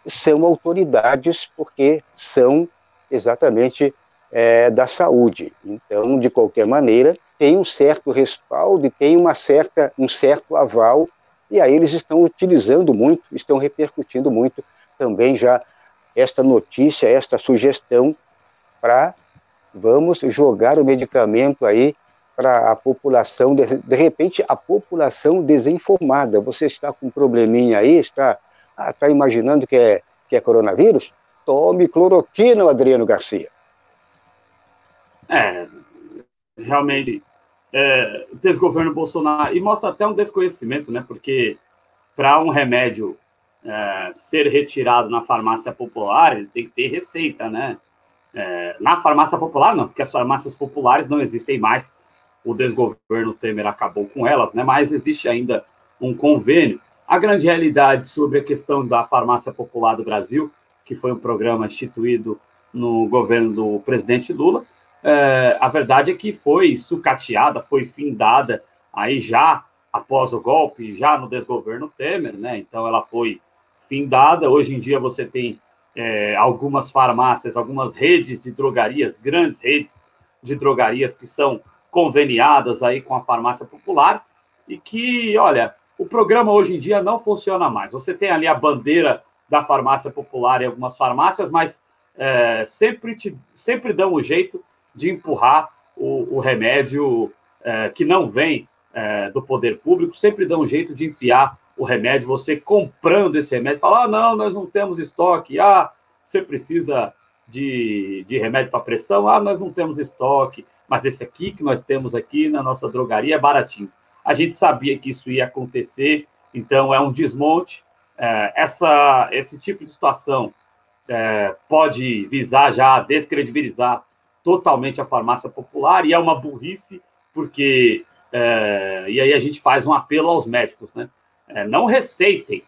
Speaker 1: são autoridades porque são exatamente é, da saúde. Então, de qualquer maneira, tem um certo respaldo e tem uma certa, um certo aval, e aí eles estão utilizando muito, estão repercutindo muito também já esta notícia, esta sugestão para vamos jogar o medicamento aí para a população, de, de repente a população desinformada. Você está com um probleminha aí, está ah, está imaginando que é, que é coronavírus? Tome cloroquina, Adriano Garcia.
Speaker 2: É, realmente, é, desgoverno Bolsonaro, e mostra até um desconhecimento, né? Porque para um remédio é, ser retirado na farmácia popular, ele tem que ter receita, né? É, na farmácia popular, não, porque as farmácias populares não existem mais. O desgoverno Temer acabou com elas, né? Mas existe ainda um convênio a grande realidade sobre a questão da farmácia popular do Brasil, que foi um programa instituído no governo do presidente Lula, é, a verdade é que foi sucateada, foi findada aí já após o golpe, já no desgoverno Temer, né? Então ela foi findada. Hoje em dia você tem é, algumas farmácias, algumas redes de drogarias, grandes redes de drogarias que são conveniadas aí com a farmácia popular e que, olha, o programa hoje em dia não funciona mais. Você tem ali a bandeira da farmácia popular em algumas farmácias, mas é, sempre, te, sempre dão o jeito de empurrar o, o remédio é, que não vem é, do poder público, sempre dão um jeito de enfiar o remédio, você comprando esse remédio, fala, ah, não, nós não temos estoque, ah, você precisa de, de remédio para pressão, ah, nós não temos estoque, mas esse aqui que nós temos aqui na nossa drogaria é baratinho. A gente sabia que isso ia acontecer, então é um desmonte. É, essa, esse tipo de situação é, pode visar já descredibilizar totalmente a farmácia popular e é uma burrice, porque. É, e aí a gente faz um apelo aos médicos, né? É, não receitem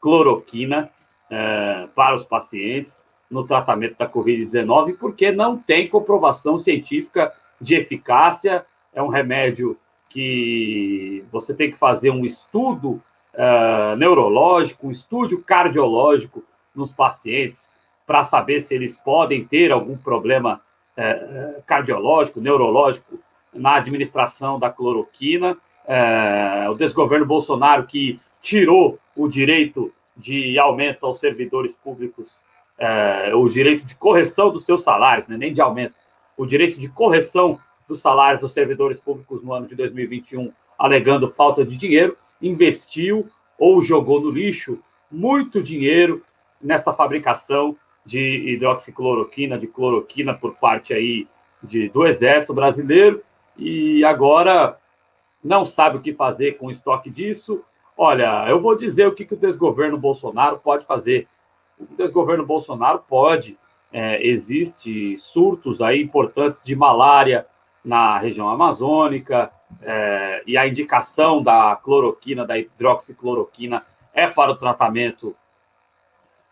Speaker 2: cloroquina é, para os pacientes no tratamento da Covid-19, porque não tem comprovação científica de eficácia. É um remédio que você tem que fazer um estudo uh, neurológico, um estudo cardiológico nos pacientes para saber se eles podem ter algum problema uh, cardiológico, neurológico na administração da cloroquina. Uh, o desgoverno Bolsonaro que tirou o direito de aumento aos servidores públicos, o direito de correção dos seus salários, né? nem de aumento, o direito de correção dos salários dos servidores públicos no ano de 2021, alegando falta de dinheiro. investiu ou jogou no lixo muito dinheiro nessa fabricação de hidroxicloroquina, de cloroquina por parte aí de, do Exército Brasileiro e agora não sabe o que fazer com o estoque disso. Olha, eu vou dizer o que, que o desgoverno Bolsonaro pode fazer. O desgoverno Bolsonaro pode. É, existe surtos aí importantes de malária na região amazônica, é, e a indicação da cloroquina, da hidroxicloroquina, é para o tratamento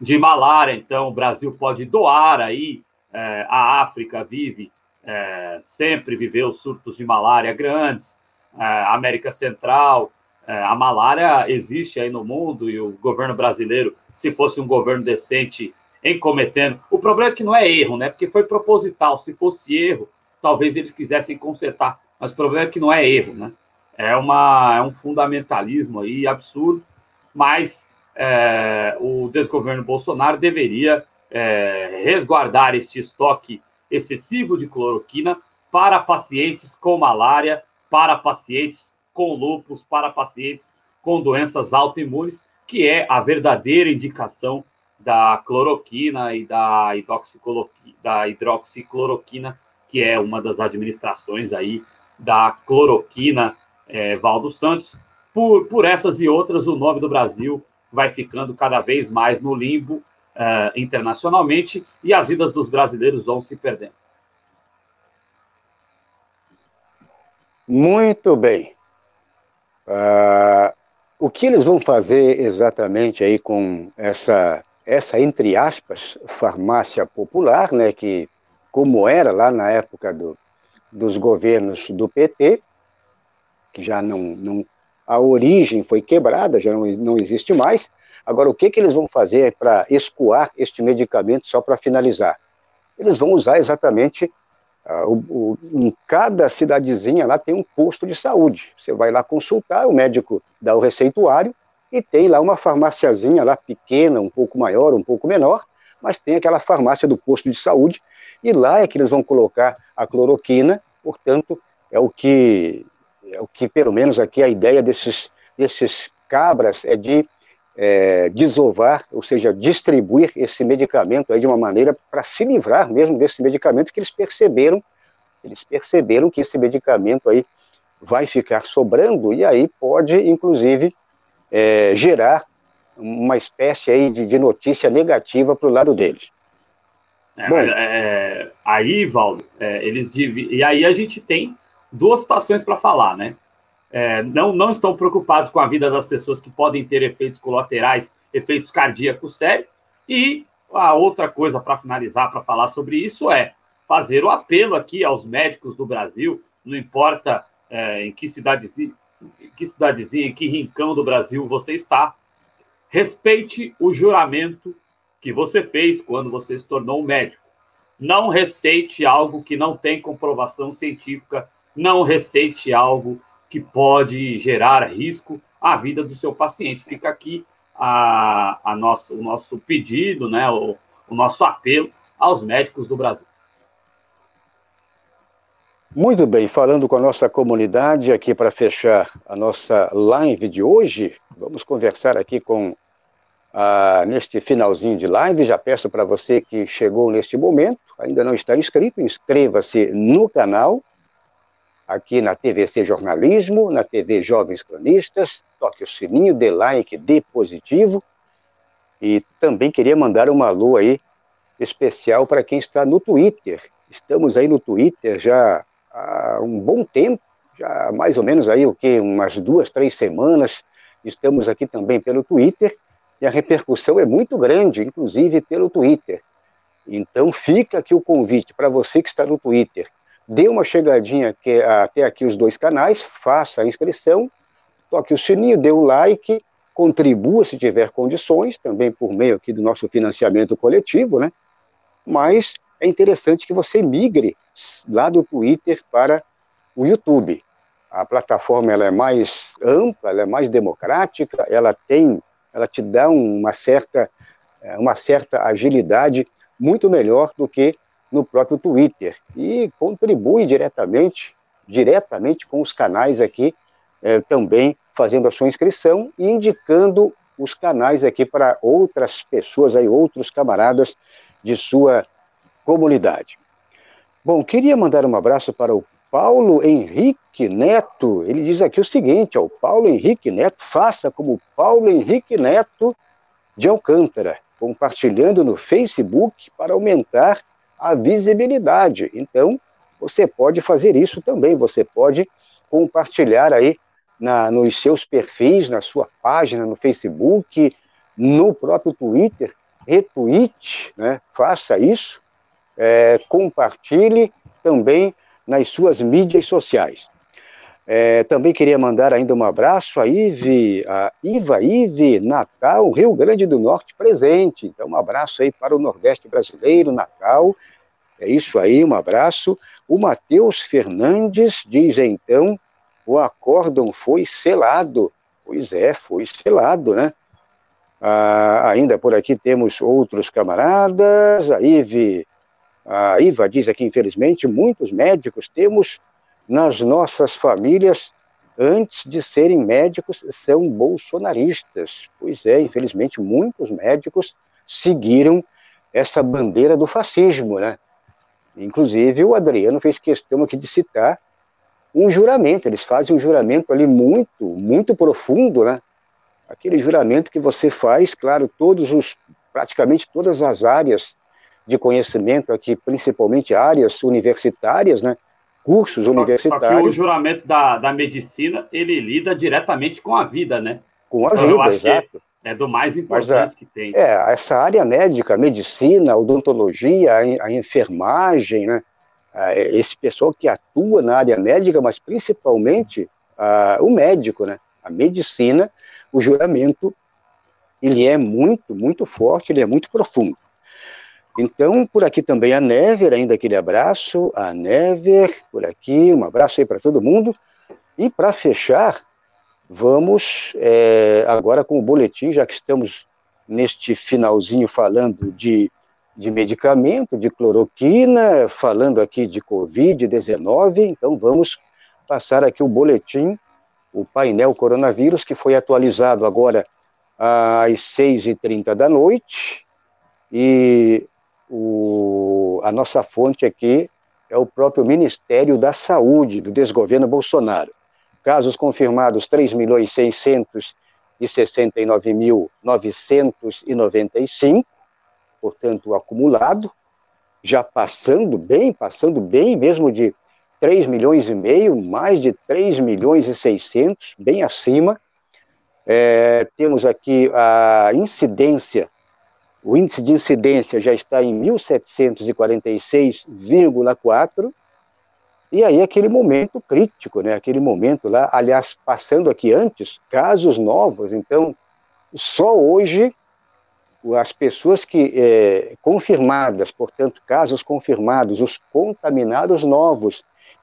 Speaker 2: de malária. Então, o Brasil pode doar aí. É, a África vive, é, sempre viveu surtos de malária grandes. É, América Central, é, a malária existe aí no mundo e o governo brasileiro, se fosse um governo decente, em cometendo. O problema é que não é erro, né? Porque foi proposital. Se fosse erro, talvez eles quisessem consertar. Mas o problema é que não é erro, né? É, uma, é um fundamentalismo aí absurdo, mas é, o desgoverno Bolsonaro deveria é, resguardar este estoque excessivo de cloroquina para pacientes com malária, para pacientes com lúpus, para pacientes com doenças autoimunes, que é a verdadeira indicação da cloroquina e da, da hidroxicloroquina, que é uma das administrações aí da cloroquina é, Valdo Santos. Por, por essas e outras, o nome do Brasil vai ficando cada vez mais no limbo uh, internacionalmente e as vidas dos brasileiros vão se perdendo.
Speaker 1: Muito bem. Uh, o que eles vão fazer exatamente aí com essa, essa entre aspas, farmácia popular, né, que como era lá na época do, dos governos do PT, que já não, não a origem foi quebrada, já não, não existe mais. Agora, o que, que eles vão fazer para escoar este medicamento, só para finalizar? Eles vão usar exatamente, uh, o, o, em cada cidadezinha lá tem um posto de saúde. Você vai lá consultar, o médico dá o receituário e tem lá uma farmáciazinha lá pequena, um pouco maior, um pouco menor, mas tem aquela farmácia do posto de saúde e lá é que eles vão colocar a cloroquina, portanto, é o que, é o que pelo menos aqui a ideia desses, desses cabras é de é, desovar, ou seja, distribuir esse medicamento aí de uma maneira para se livrar mesmo desse medicamento que eles perceberam, eles perceberam que esse medicamento aí vai ficar sobrando e aí pode, inclusive, é, gerar uma espécie aí de, de notícia negativa para o lado deles.
Speaker 2: É, é, aí, Valdo, é, eles div... e aí a gente tem duas situações para falar, né? É, não, não estão preocupados com a vida das pessoas que podem ter efeitos colaterais, efeitos cardíacos sérios. E a outra coisa para finalizar, para falar sobre isso, é fazer o apelo aqui aos médicos do Brasil, não importa é, em que cidadezinha, em que cidadezinha, em que rincão do Brasil você está, respeite o juramento que você fez quando você se tornou médico. Não receite algo que não tem comprovação científica, não receite algo que pode gerar risco à vida do seu paciente. Fica aqui a, a nosso, o nosso pedido, né, o, o nosso apelo aos médicos do Brasil.
Speaker 1: Muito bem, falando com a nossa comunidade aqui para fechar a nossa live de hoje, vamos conversar aqui com ah, neste finalzinho de live. Já peço para você que chegou neste momento, ainda não está inscrito, inscreva-se no canal, aqui na TVC Jornalismo, na TV Jovens Cronistas, toque o sininho, dê like, dê positivo. E também queria mandar uma alô aí especial para quem está no Twitter. Estamos aí no Twitter já há um bom tempo, já mais ou menos aí o que umas duas, três semanas. Estamos aqui também pelo Twitter e a repercussão é muito grande, inclusive pelo Twitter. Então fica aqui o convite para você que está no Twitter. Dê uma chegadinha que, até aqui os dois canais, faça a inscrição, toque o sininho, dê o like, contribua se tiver condições, também por meio aqui do nosso financiamento coletivo, né? Mas é interessante que você migre lá do Twitter para o YouTube. A plataforma ela é mais ampla, ela é mais democrática, ela tem ela te dá uma certa, é, uma certa agilidade muito melhor do que no próprio Twitter e contribui diretamente, diretamente com os canais aqui é, também fazendo a sua inscrição e indicando os canais aqui para outras pessoas aí, outros camaradas de sua comunidade. Bom, queria mandar um abraço para o Paulo Henrique Neto. Ele diz aqui o seguinte: o Paulo Henrique Neto, faça como Paulo Henrique Neto de Alcântara, compartilhando no Facebook para aumentar a visibilidade. Então, você pode fazer isso também. Você pode compartilhar aí na, nos seus perfis, na sua página, no Facebook, no próprio Twitter, retweet, né? faça isso, é, compartilhe também nas suas mídias sociais. É, também queria mandar ainda um abraço a Ive, a Iva Ive, Natal, Rio Grande do Norte presente. Então, um abraço aí para o Nordeste brasileiro, Natal. É isso aí, um abraço. O Matheus Fernandes diz então o acórdão foi selado. Pois é, foi selado, né? Ah, ainda por aqui temos outros camaradas. A Ive, a Iva diz aqui, infelizmente, muitos médicos temos nas nossas famílias, antes de serem médicos, são bolsonaristas. Pois é, infelizmente, muitos médicos seguiram essa bandeira do fascismo, né? Inclusive, o Adriano fez questão aqui de citar um juramento. Eles fazem um juramento ali muito, muito profundo, né? Aquele juramento que você faz, claro, todos os, praticamente todas as áreas de conhecimento aqui, principalmente áreas universitárias, né? Cursos só, universitários. Só que
Speaker 2: o juramento da, da medicina, ele lida diretamente com a vida, né?
Speaker 1: Com a então, vida, exato.
Speaker 2: É do mais importante a, que tem.
Speaker 1: É, essa área médica, a medicina, a odontologia, a, a enfermagem, né? esse pessoal que atua na área médica, mas principalmente o médico, né? A medicina, o juramento, ele é muito, muito forte, ele é muito profundo. Então, por aqui também a Never, ainda aquele abraço, a Never, por aqui, um abraço aí para todo mundo. E para fechar, vamos é, agora com o boletim, já que estamos neste finalzinho falando de de medicamento, de cloroquina, falando aqui de Covid-19, então vamos passar aqui o boletim, o painel coronavírus, que foi atualizado agora às 6h30 da noite, e o, a nossa fonte aqui é o próprio Ministério da Saúde, do desgoverno Bolsonaro. Casos confirmados 3.669.995, portanto, acumulado, já passando bem, passando bem mesmo de 3 milhões e meio, mais de 3 milhões e 600, bem acima. É, temos aqui a incidência, o índice de incidência já está em 1746,4, e aí aquele momento crítico, né? aquele momento lá, aliás, passando aqui antes, casos novos, então, só hoje as pessoas que é, confirmadas, portanto, casos confirmados, os contaminados novos,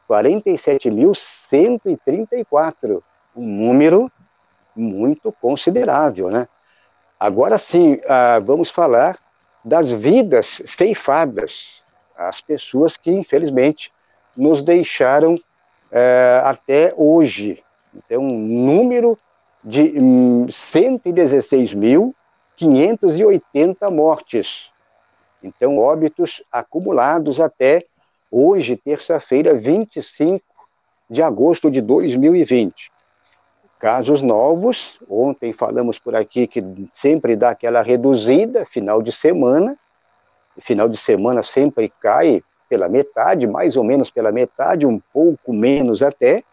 Speaker 1: 47.134, um número muito considerável, né? Agora sim, ah, vamos falar das vidas ceifadas, as pessoas que, infelizmente, nos deixaram eh, até hoje. Então, um número de hum, 116 mil 580 mortes. Então, óbitos acumulados até hoje, terça-feira, 25 de agosto de 2020. Casos novos, ontem falamos por aqui que sempre dá aquela reduzida, final de semana, final de semana sempre cai pela metade, mais ou menos pela metade, um pouco menos até,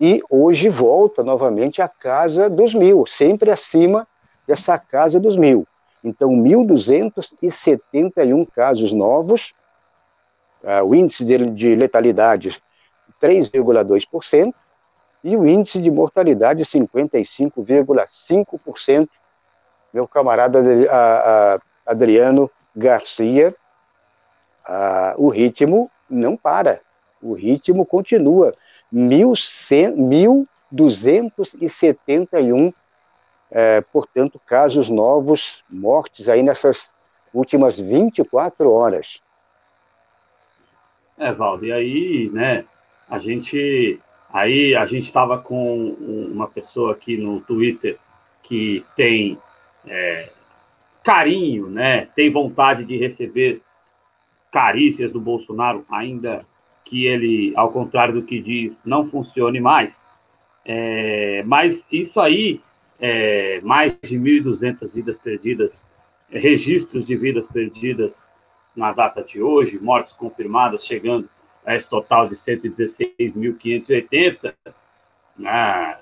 Speaker 1: e hoje volta novamente à casa dos mil, sempre acima dessa casa dos mil. Então, 1.271 casos novos, uh, o índice de letalidade 3,2% e o índice de mortalidade 55,5%. Meu camarada Adriano Garcia, o ritmo não para, o ritmo continua. 1.271 é, portanto, casos novos, mortes aí nessas últimas 24 horas.
Speaker 2: É, Valdo, e aí, né, a gente Aí a gente estava com uma pessoa aqui no Twitter que tem é, carinho, né? Tem vontade de receber carícias do Bolsonaro, ainda que ele, ao contrário do que diz, não funcione mais. É, mas isso aí, é, mais de 1.200 vidas perdidas, registros de vidas perdidas na data de hoje, mortes confirmadas chegando a esse total de 116.580, né,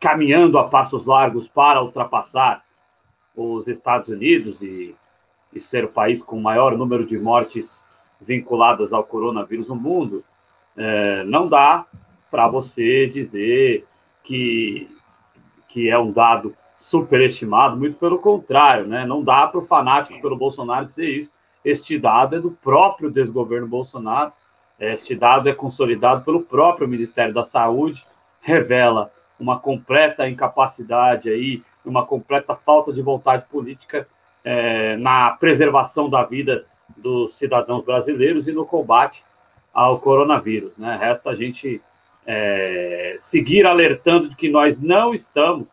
Speaker 2: caminhando a passos largos para ultrapassar os Estados Unidos e, e ser o país com o maior número de mortes vinculadas ao coronavírus no mundo, é, não dá para você dizer que, que é um dado superestimado, muito pelo contrário, né? não dá para o fanático pelo Bolsonaro dizer isso. Este dado é do próprio desgoverno Bolsonaro, este dado é consolidado pelo próprio Ministério da Saúde, revela uma completa incapacidade aí, uma completa falta de vontade política é, na preservação da vida dos cidadãos brasileiros e no combate ao coronavírus. Né? Resta a gente é, seguir alertando de que nós não estamos,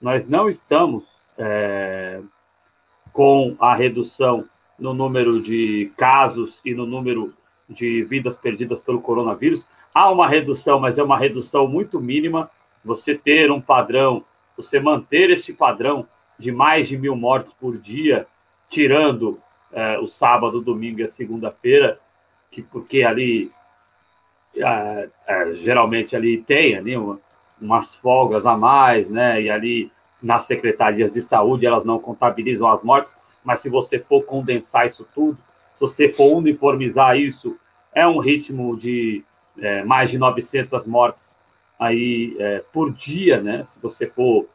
Speaker 2: nós não estamos é, com a redução no número de casos e no número de vidas perdidas pelo coronavírus. Há uma redução, mas é uma redução muito mínima. Você ter um padrão, você manter este padrão de mais de mil mortes por dia, tirando é, o sábado, domingo e a segunda-feira, que porque ali é, é, geralmente ali tem ali uma, umas folgas a mais, né? E ali nas secretarias de saúde elas não contabilizam as mortes, mas se você for condensar isso tudo, você for uniformizar isso, é um ritmo de é, mais de 900 mortes aí é, por dia, né? Se você for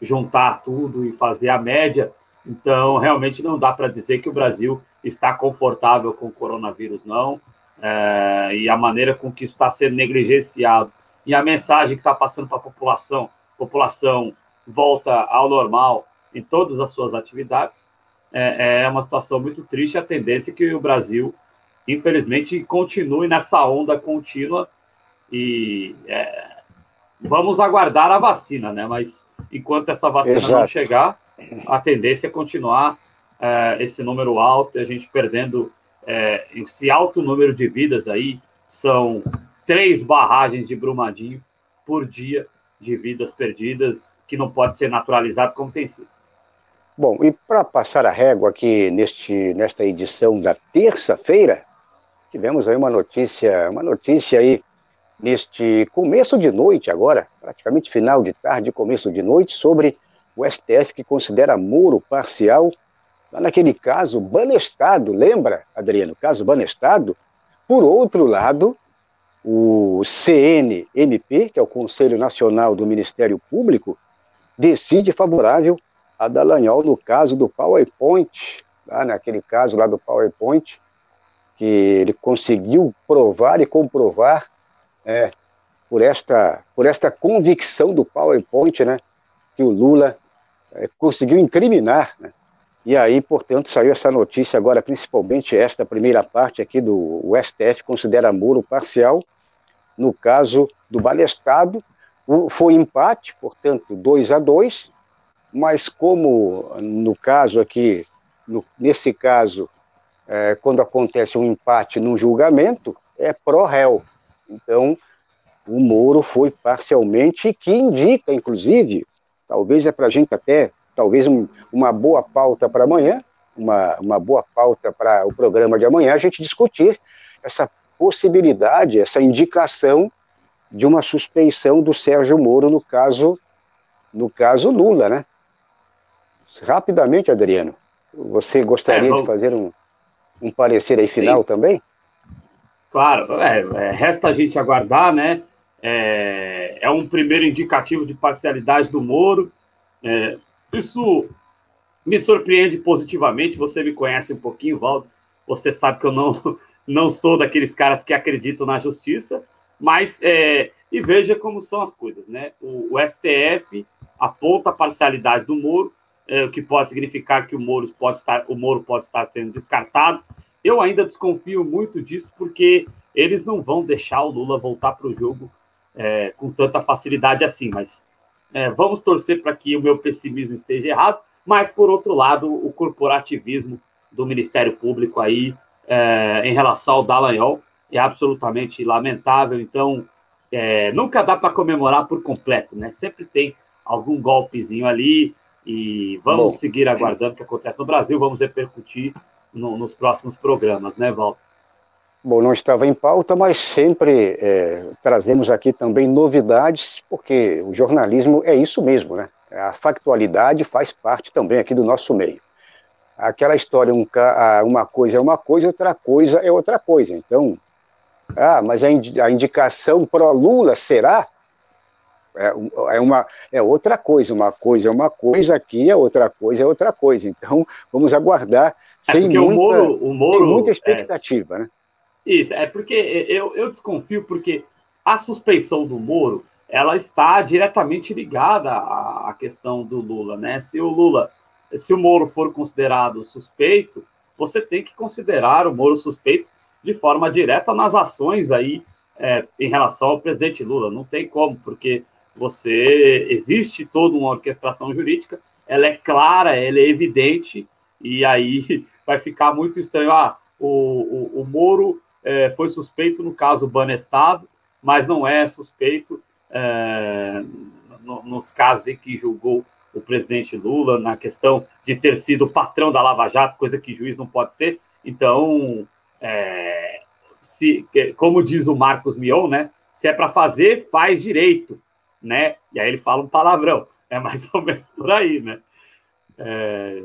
Speaker 2: juntar tudo e fazer a média, então realmente não dá para dizer que o Brasil está confortável com o coronavírus, não. É, e a maneira com que isso está sendo negligenciado e a mensagem que está passando para a população, população volta ao normal em todas as suas atividades, é, é uma situação muito triste. A tendência é que o Brasil, infelizmente, continue nessa onda contínua e é, vamos aguardar a vacina, né? Mas enquanto essa vacina Exato. não chegar, a tendência é continuar é, esse número alto, a gente perdendo é, esse alto número de vidas aí, são três barragens de Brumadinho por dia de vidas perdidas, que não pode ser naturalizado como tem sido.
Speaker 1: Bom, e para passar a régua aqui neste, nesta edição da terça-feira, tivemos aí uma notícia, uma notícia aí neste começo de noite agora, praticamente final de tarde, começo de noite, sobre o STF que considera muro parcial, lá naquele caso Banestado, lembra, Adriano, caso Banestado? Por outro lado, o CNMP, que é o Conselho Nacional do Ministério Público, decide favorável a Dallagnol no caso do PowerPoint, lá naquele caso lá do PowerPoint, que ele conseguiu provar e comprovar é, por, esta, por esta convicção do PowerPoint, né, que o Lula é, conseguiu incriminar. Né, e aí, portanto, saiu essa notícia agora, principalmente esta primeira parte aqui do STF considera muro parcial, no caso do Balestado, foi empate, portanto, 2 a 2 mas como no caso aqui, no, nesse caso, é, quando acontece um empate num julgamento, é pró-réu. Então, o Moro foi parcialmente, que indica, inclusive, talvez é para a gente até, talvez um, uma boa pauta para amanhã, uma, uma boa pauta para o programa de amanhã, a gente discutir essa possibilidade, essa indicação de uma suspeição do Sérgio Moro no caso, no caso Lula, né? Rapidamente, Adriano, você gostaria é, de fazer um, um parecer aí final Sim. também?
Speaker 2: Claro, é, é, resta a gente aguardar, né? É, é, um primeiro indicativo de parcialidade do Moro. É, isso me surpreende positivamente. Você me conhece um pouquinho, Valdo. Você sabe que eu não, não sou daqueles caras que acreditam na justiça, mas é, e veja como são as coisas, né? O, o STF aponta a parcialidade do Moro, o que pode significar que o Moro pode estar, o Moro pode estar sendo descartado. Eu ainda desconfio muito disso, porque eles não vão deixar o Lula voltar para o jogo é, com tanta facilidade assim. Mas é, vamos torcer para que o meu pessimismo esteja errado. Mas, por outro lado, o corporativismo do Ministério Público aí é, em relação ao Dallagnol é absolutamente lamentável. Então, é, nunca dá para comemorar por completo, né? Sempre tem algum golpezinho ali e vamos Bom, seguir aguardando o que acontece no Brasil, vamos repercutir no, nos próximos programas, né, Walter?
Speaker 1: Bom, não estava em pauta, mas sempre é, trazemos aqui também novidades, porque o jornalismo é isso mesmo, né? A factualidade faz parte também aqui do nosso meio. Aquela história, um, uma coisa é uma coisa, outra coisa é outra coisa. Então, ah, mas a, a indicação pró-Lula será? É, é, uma, é outra coisa, uma coisa é uma coisa aqui, é outra coisa é outra coisa. Então, vamos aguardar é sem, muita, o Moro, o Moro, sem muita expectativa,
Speaker 2: é,
Speaker 1: né?
Speaker 2: Isso, é porque eu, eu desconfio, porque a suspeição do Moro, ela está diretamente ligada à, à questão do Lula, né? Se o Lula, se o Moro for considerado suspeito, você tem que considerar o Moro suspeito de forma direta nas ações aí é, em relação ao presidente Lula. Não tem como, porque você existe toda uma orquestração jurídica, ela é clara, ela é evidente, e aí vai ficar muito estranho. Ah, o, o, o Moro é, foi suspeito no caso Banestado, mas não é suspeito é, no, nos casos em que julgou o presidente Lula, na questão de ter sido patrão da Lava Jato, coisa que juiz não pode ser. Então, é, se, como diz o Marcos Mion, né? Se é para fazer, faz direito, né? E aí ele fala um palavrão. É mais ou menos por aí, né?
Speaker 1: É...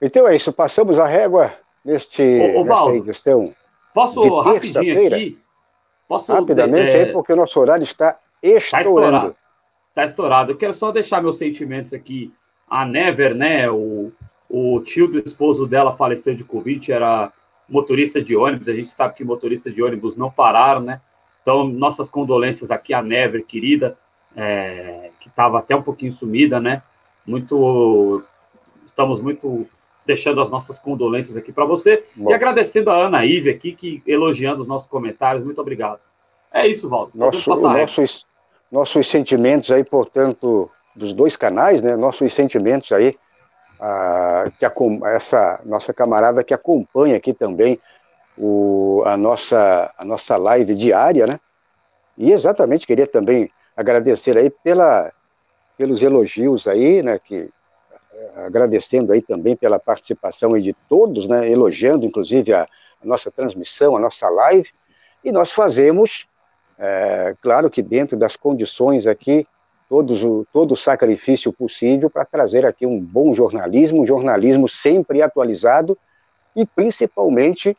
Speaker 1: Então é isso, passamos a régua neste, ô, ô, nesta edição.
Speaker 2: Posso rapidinho aqui?
Speaker 1: Posso, Rapidamente é... aí, porque o nosso horário está estourando. Está estourado.
Speaker 2: Está estourado. Eu quero só deixar meus sentimentos aqui. A Never, né? O, o tio do esposo dela faleceu de Covid, era motorista de ônibus, a gente sabe que motorista de ônibus não pararam, né? Então, nossas condolências aqui à Never, querida, é, que estava até um pouquinho sumida, né? Muito. Estamos muito deixando as nossas condolências aqui para você Bom. e agradecendo a Ana Ive aqui, que elogiando os nossos comentários. Muito obrigado. É isso, Walter.
Speaker 1: Nosso, nossos, nossos sentimentos aí, portanto, dos dois canais, né? Nossos sentimentos aí a, que a, essa nossa camarada que acompanha aqui também o, a, nossa, a nossa live diária, né? E exatamente queria também agradecer aí pela, pelos elogios aí, né? Que, agradecendo aí também pela participação aí de todos, né? Elogiando inclusive a, a nossa transmissão, a nossa live. E nós fazemos, é, claro que dentro das condições aqui todos o, todo o sacrifício possível para trazer aqui um bom jornalismo, um jornalismo sempre atualizado e principalmente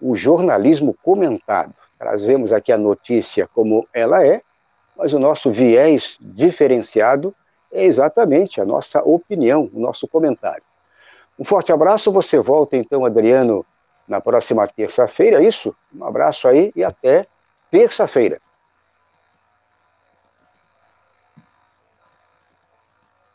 Speaker 1: o jornalismo comentado. Trazemos aqui a notícia como ela é, mas o nosso viés diferenciado é exatamente a nossa opinião, o nosso comentário. Um forte abraço, você volta então, Adriano, na próxima terça-feira, é isso? Um abraço aí e até terça-feira.